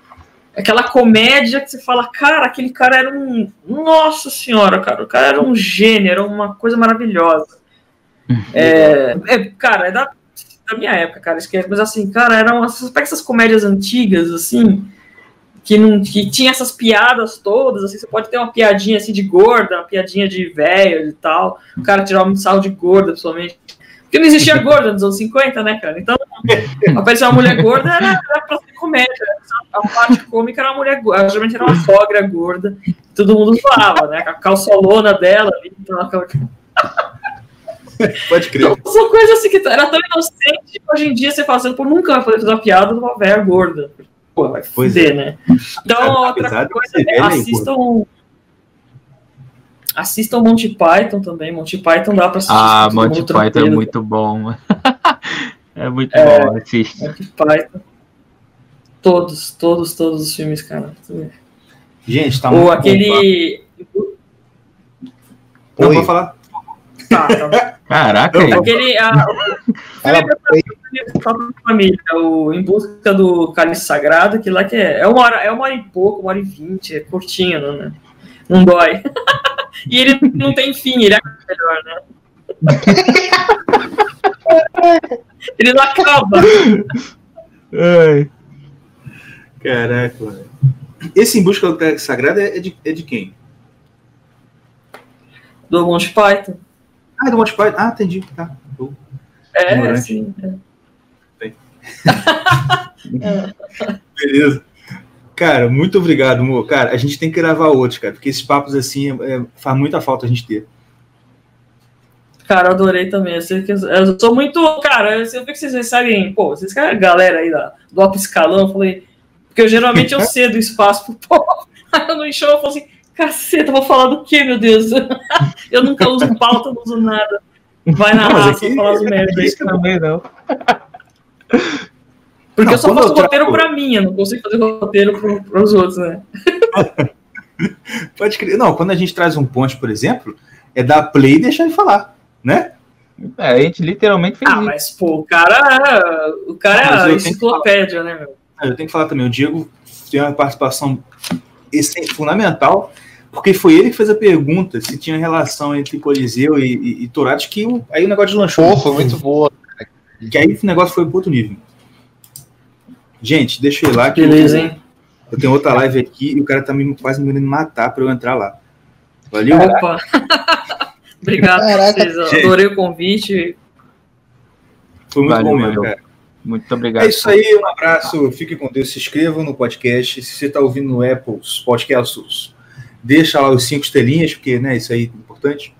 aquela comédia que você fala, cara, aquele cara era um. Nossa senhora, cara, o cara era um gênio, era uma coisa maravilhosa. É, é, cara, é da, da minha época, cara, esquece. Mas assim, cara, eram essas, essas comédias antigas, assim, que não que tinha essas piadas todas, assim, você pode ter uma piadinha assim de gorda, uma piadinha de velho e tal. O cara tirava muito sal de gorda, principalmente. Porque não existia gorda nos anos 50, né, cara? Então, aparecer uma mulher gorda era, era pra ser comédia. A parte cômica era uma mulher gorda. Geralmente era uma sogra gorda. Todo mundo zoava, né? A calçolona dela. Então, aquela... Pode crer. Então, são coisas assim que era tão inocente que hoje em dia você fala assim, pô, nunca vai poder fazer uma piada de uma velha gorda. Pô, vai Pois fuder, é. né? Então, outra coisa é velha e assistam. Monty Python também. Monty Python dá pra assistir. Ah, Monty Python é tranquilo. muito bom. (laughs) é muito É. bom, assiste. Monty Python. Todos, todos, todos os filmes, cara. Gente, tá muito Ou bom, aquele. tá? Não, pode falar. Tá, tá bom. Caraca, aí. Aquele. A. Fala pra família, o Em Busca do Cálice Sagrado, que lá que é, é uma hora, é uma hora e pouco, uma hora e vinte, é curtinho, né? Não dói. (laughs) e ele não tem fim, ele é melhor, né? (laughs) ele não acaba. Ai. Caraca, mano. Esse Em Busca do Cálice Sagrado é de, é de quem? Do Monty Python. Ah, é do Monty Python. Ah, entendi. Tá. É, sim. (laughs) Beleza. Cara, muito obrigado, amor. Cara, a gente tem que gravar outros, cara, porque esses papos assim é- é- faz muita falta a gente ter. Cara, eu adorei também. Eu, sou muito. Cara, eu sei que vocês recebem. Pô, vocês que é a galera aí da, do alto escalão. Eu falei. Porque eu, geralmente eu (laughs) cedo o espaço pro povo. (laughs) Aí eu não enxergo, eu falo assim. Caceta, vou falar do quê, meu Deus? (laughs) eu nunca uso pauta, não uso nada. Vai na Não, raça, falar as merda aí. isso que bom. Também não. Porque Não, eu só faço eu trago- roteiro pra mim, eu não consigo fazer roteiro pro, pros outros, né? (laughs) Pode crer. Não, quando a gente traz um ponte, por exemplo, é dar play e deixar ele falar, né? É, a gente literalmente fez Ah, isso. mas, pô, o cara. O cara é enciclopédia, né, meu? Ah, Eu tenho que falar também, o Diego tem uma participação fundamental, porque foi ele que fez a pergunta se tinha relação entre Coliseu e, e, e Torados, que aí o negócio de lanchou. Pô, foi muito boa. Que aí o negócio foi pro outro nível. Gente, deixa eu ir lá. que Beleza, eu, hein? Eu tenho outra live aqui e o cara tá me, quase me querendo matar pra eu entrar lá. Valeu? Opa! (laughs) Obrigado Caraca, por vocês. gente. Adorei o convite. Foi muito Valeu, bom mesmo, cara. Muito obrigado. É isso aí, um abraço, fique com Deus, se inscrevam no podcast. Se você está ouvindo no Apple Podcasts, deixa lá os cinco estrelinhas, porque né, isso aí é importante.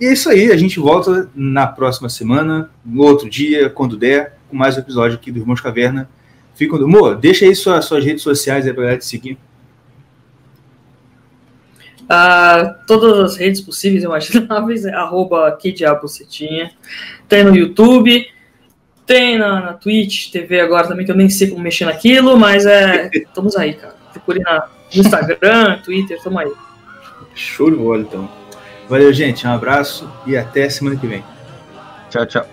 E é isso aí, a gente volta na próxima semana, no outro dia, quando der, com mais um episódio aqui do Irmãos Caverna. Com Deus. Amor, deixa aí suas, suas redes sociais aí pra galera te seguir. Ah, todas as redes possíveis e imagináveis, (laughs) é arroba que diabo você tinha. Tem no YouTube, tem na, na Twitch, TV agora também, que eu nem sei como mexer naquilo, mas é. (laughs) Estamos aí, cara. Procure na, no Instagram, (laughs) Twitter, tamo aí. Show de bola, então. Valeu, gente, um abraço e até semana que vem. Tchau, tchau.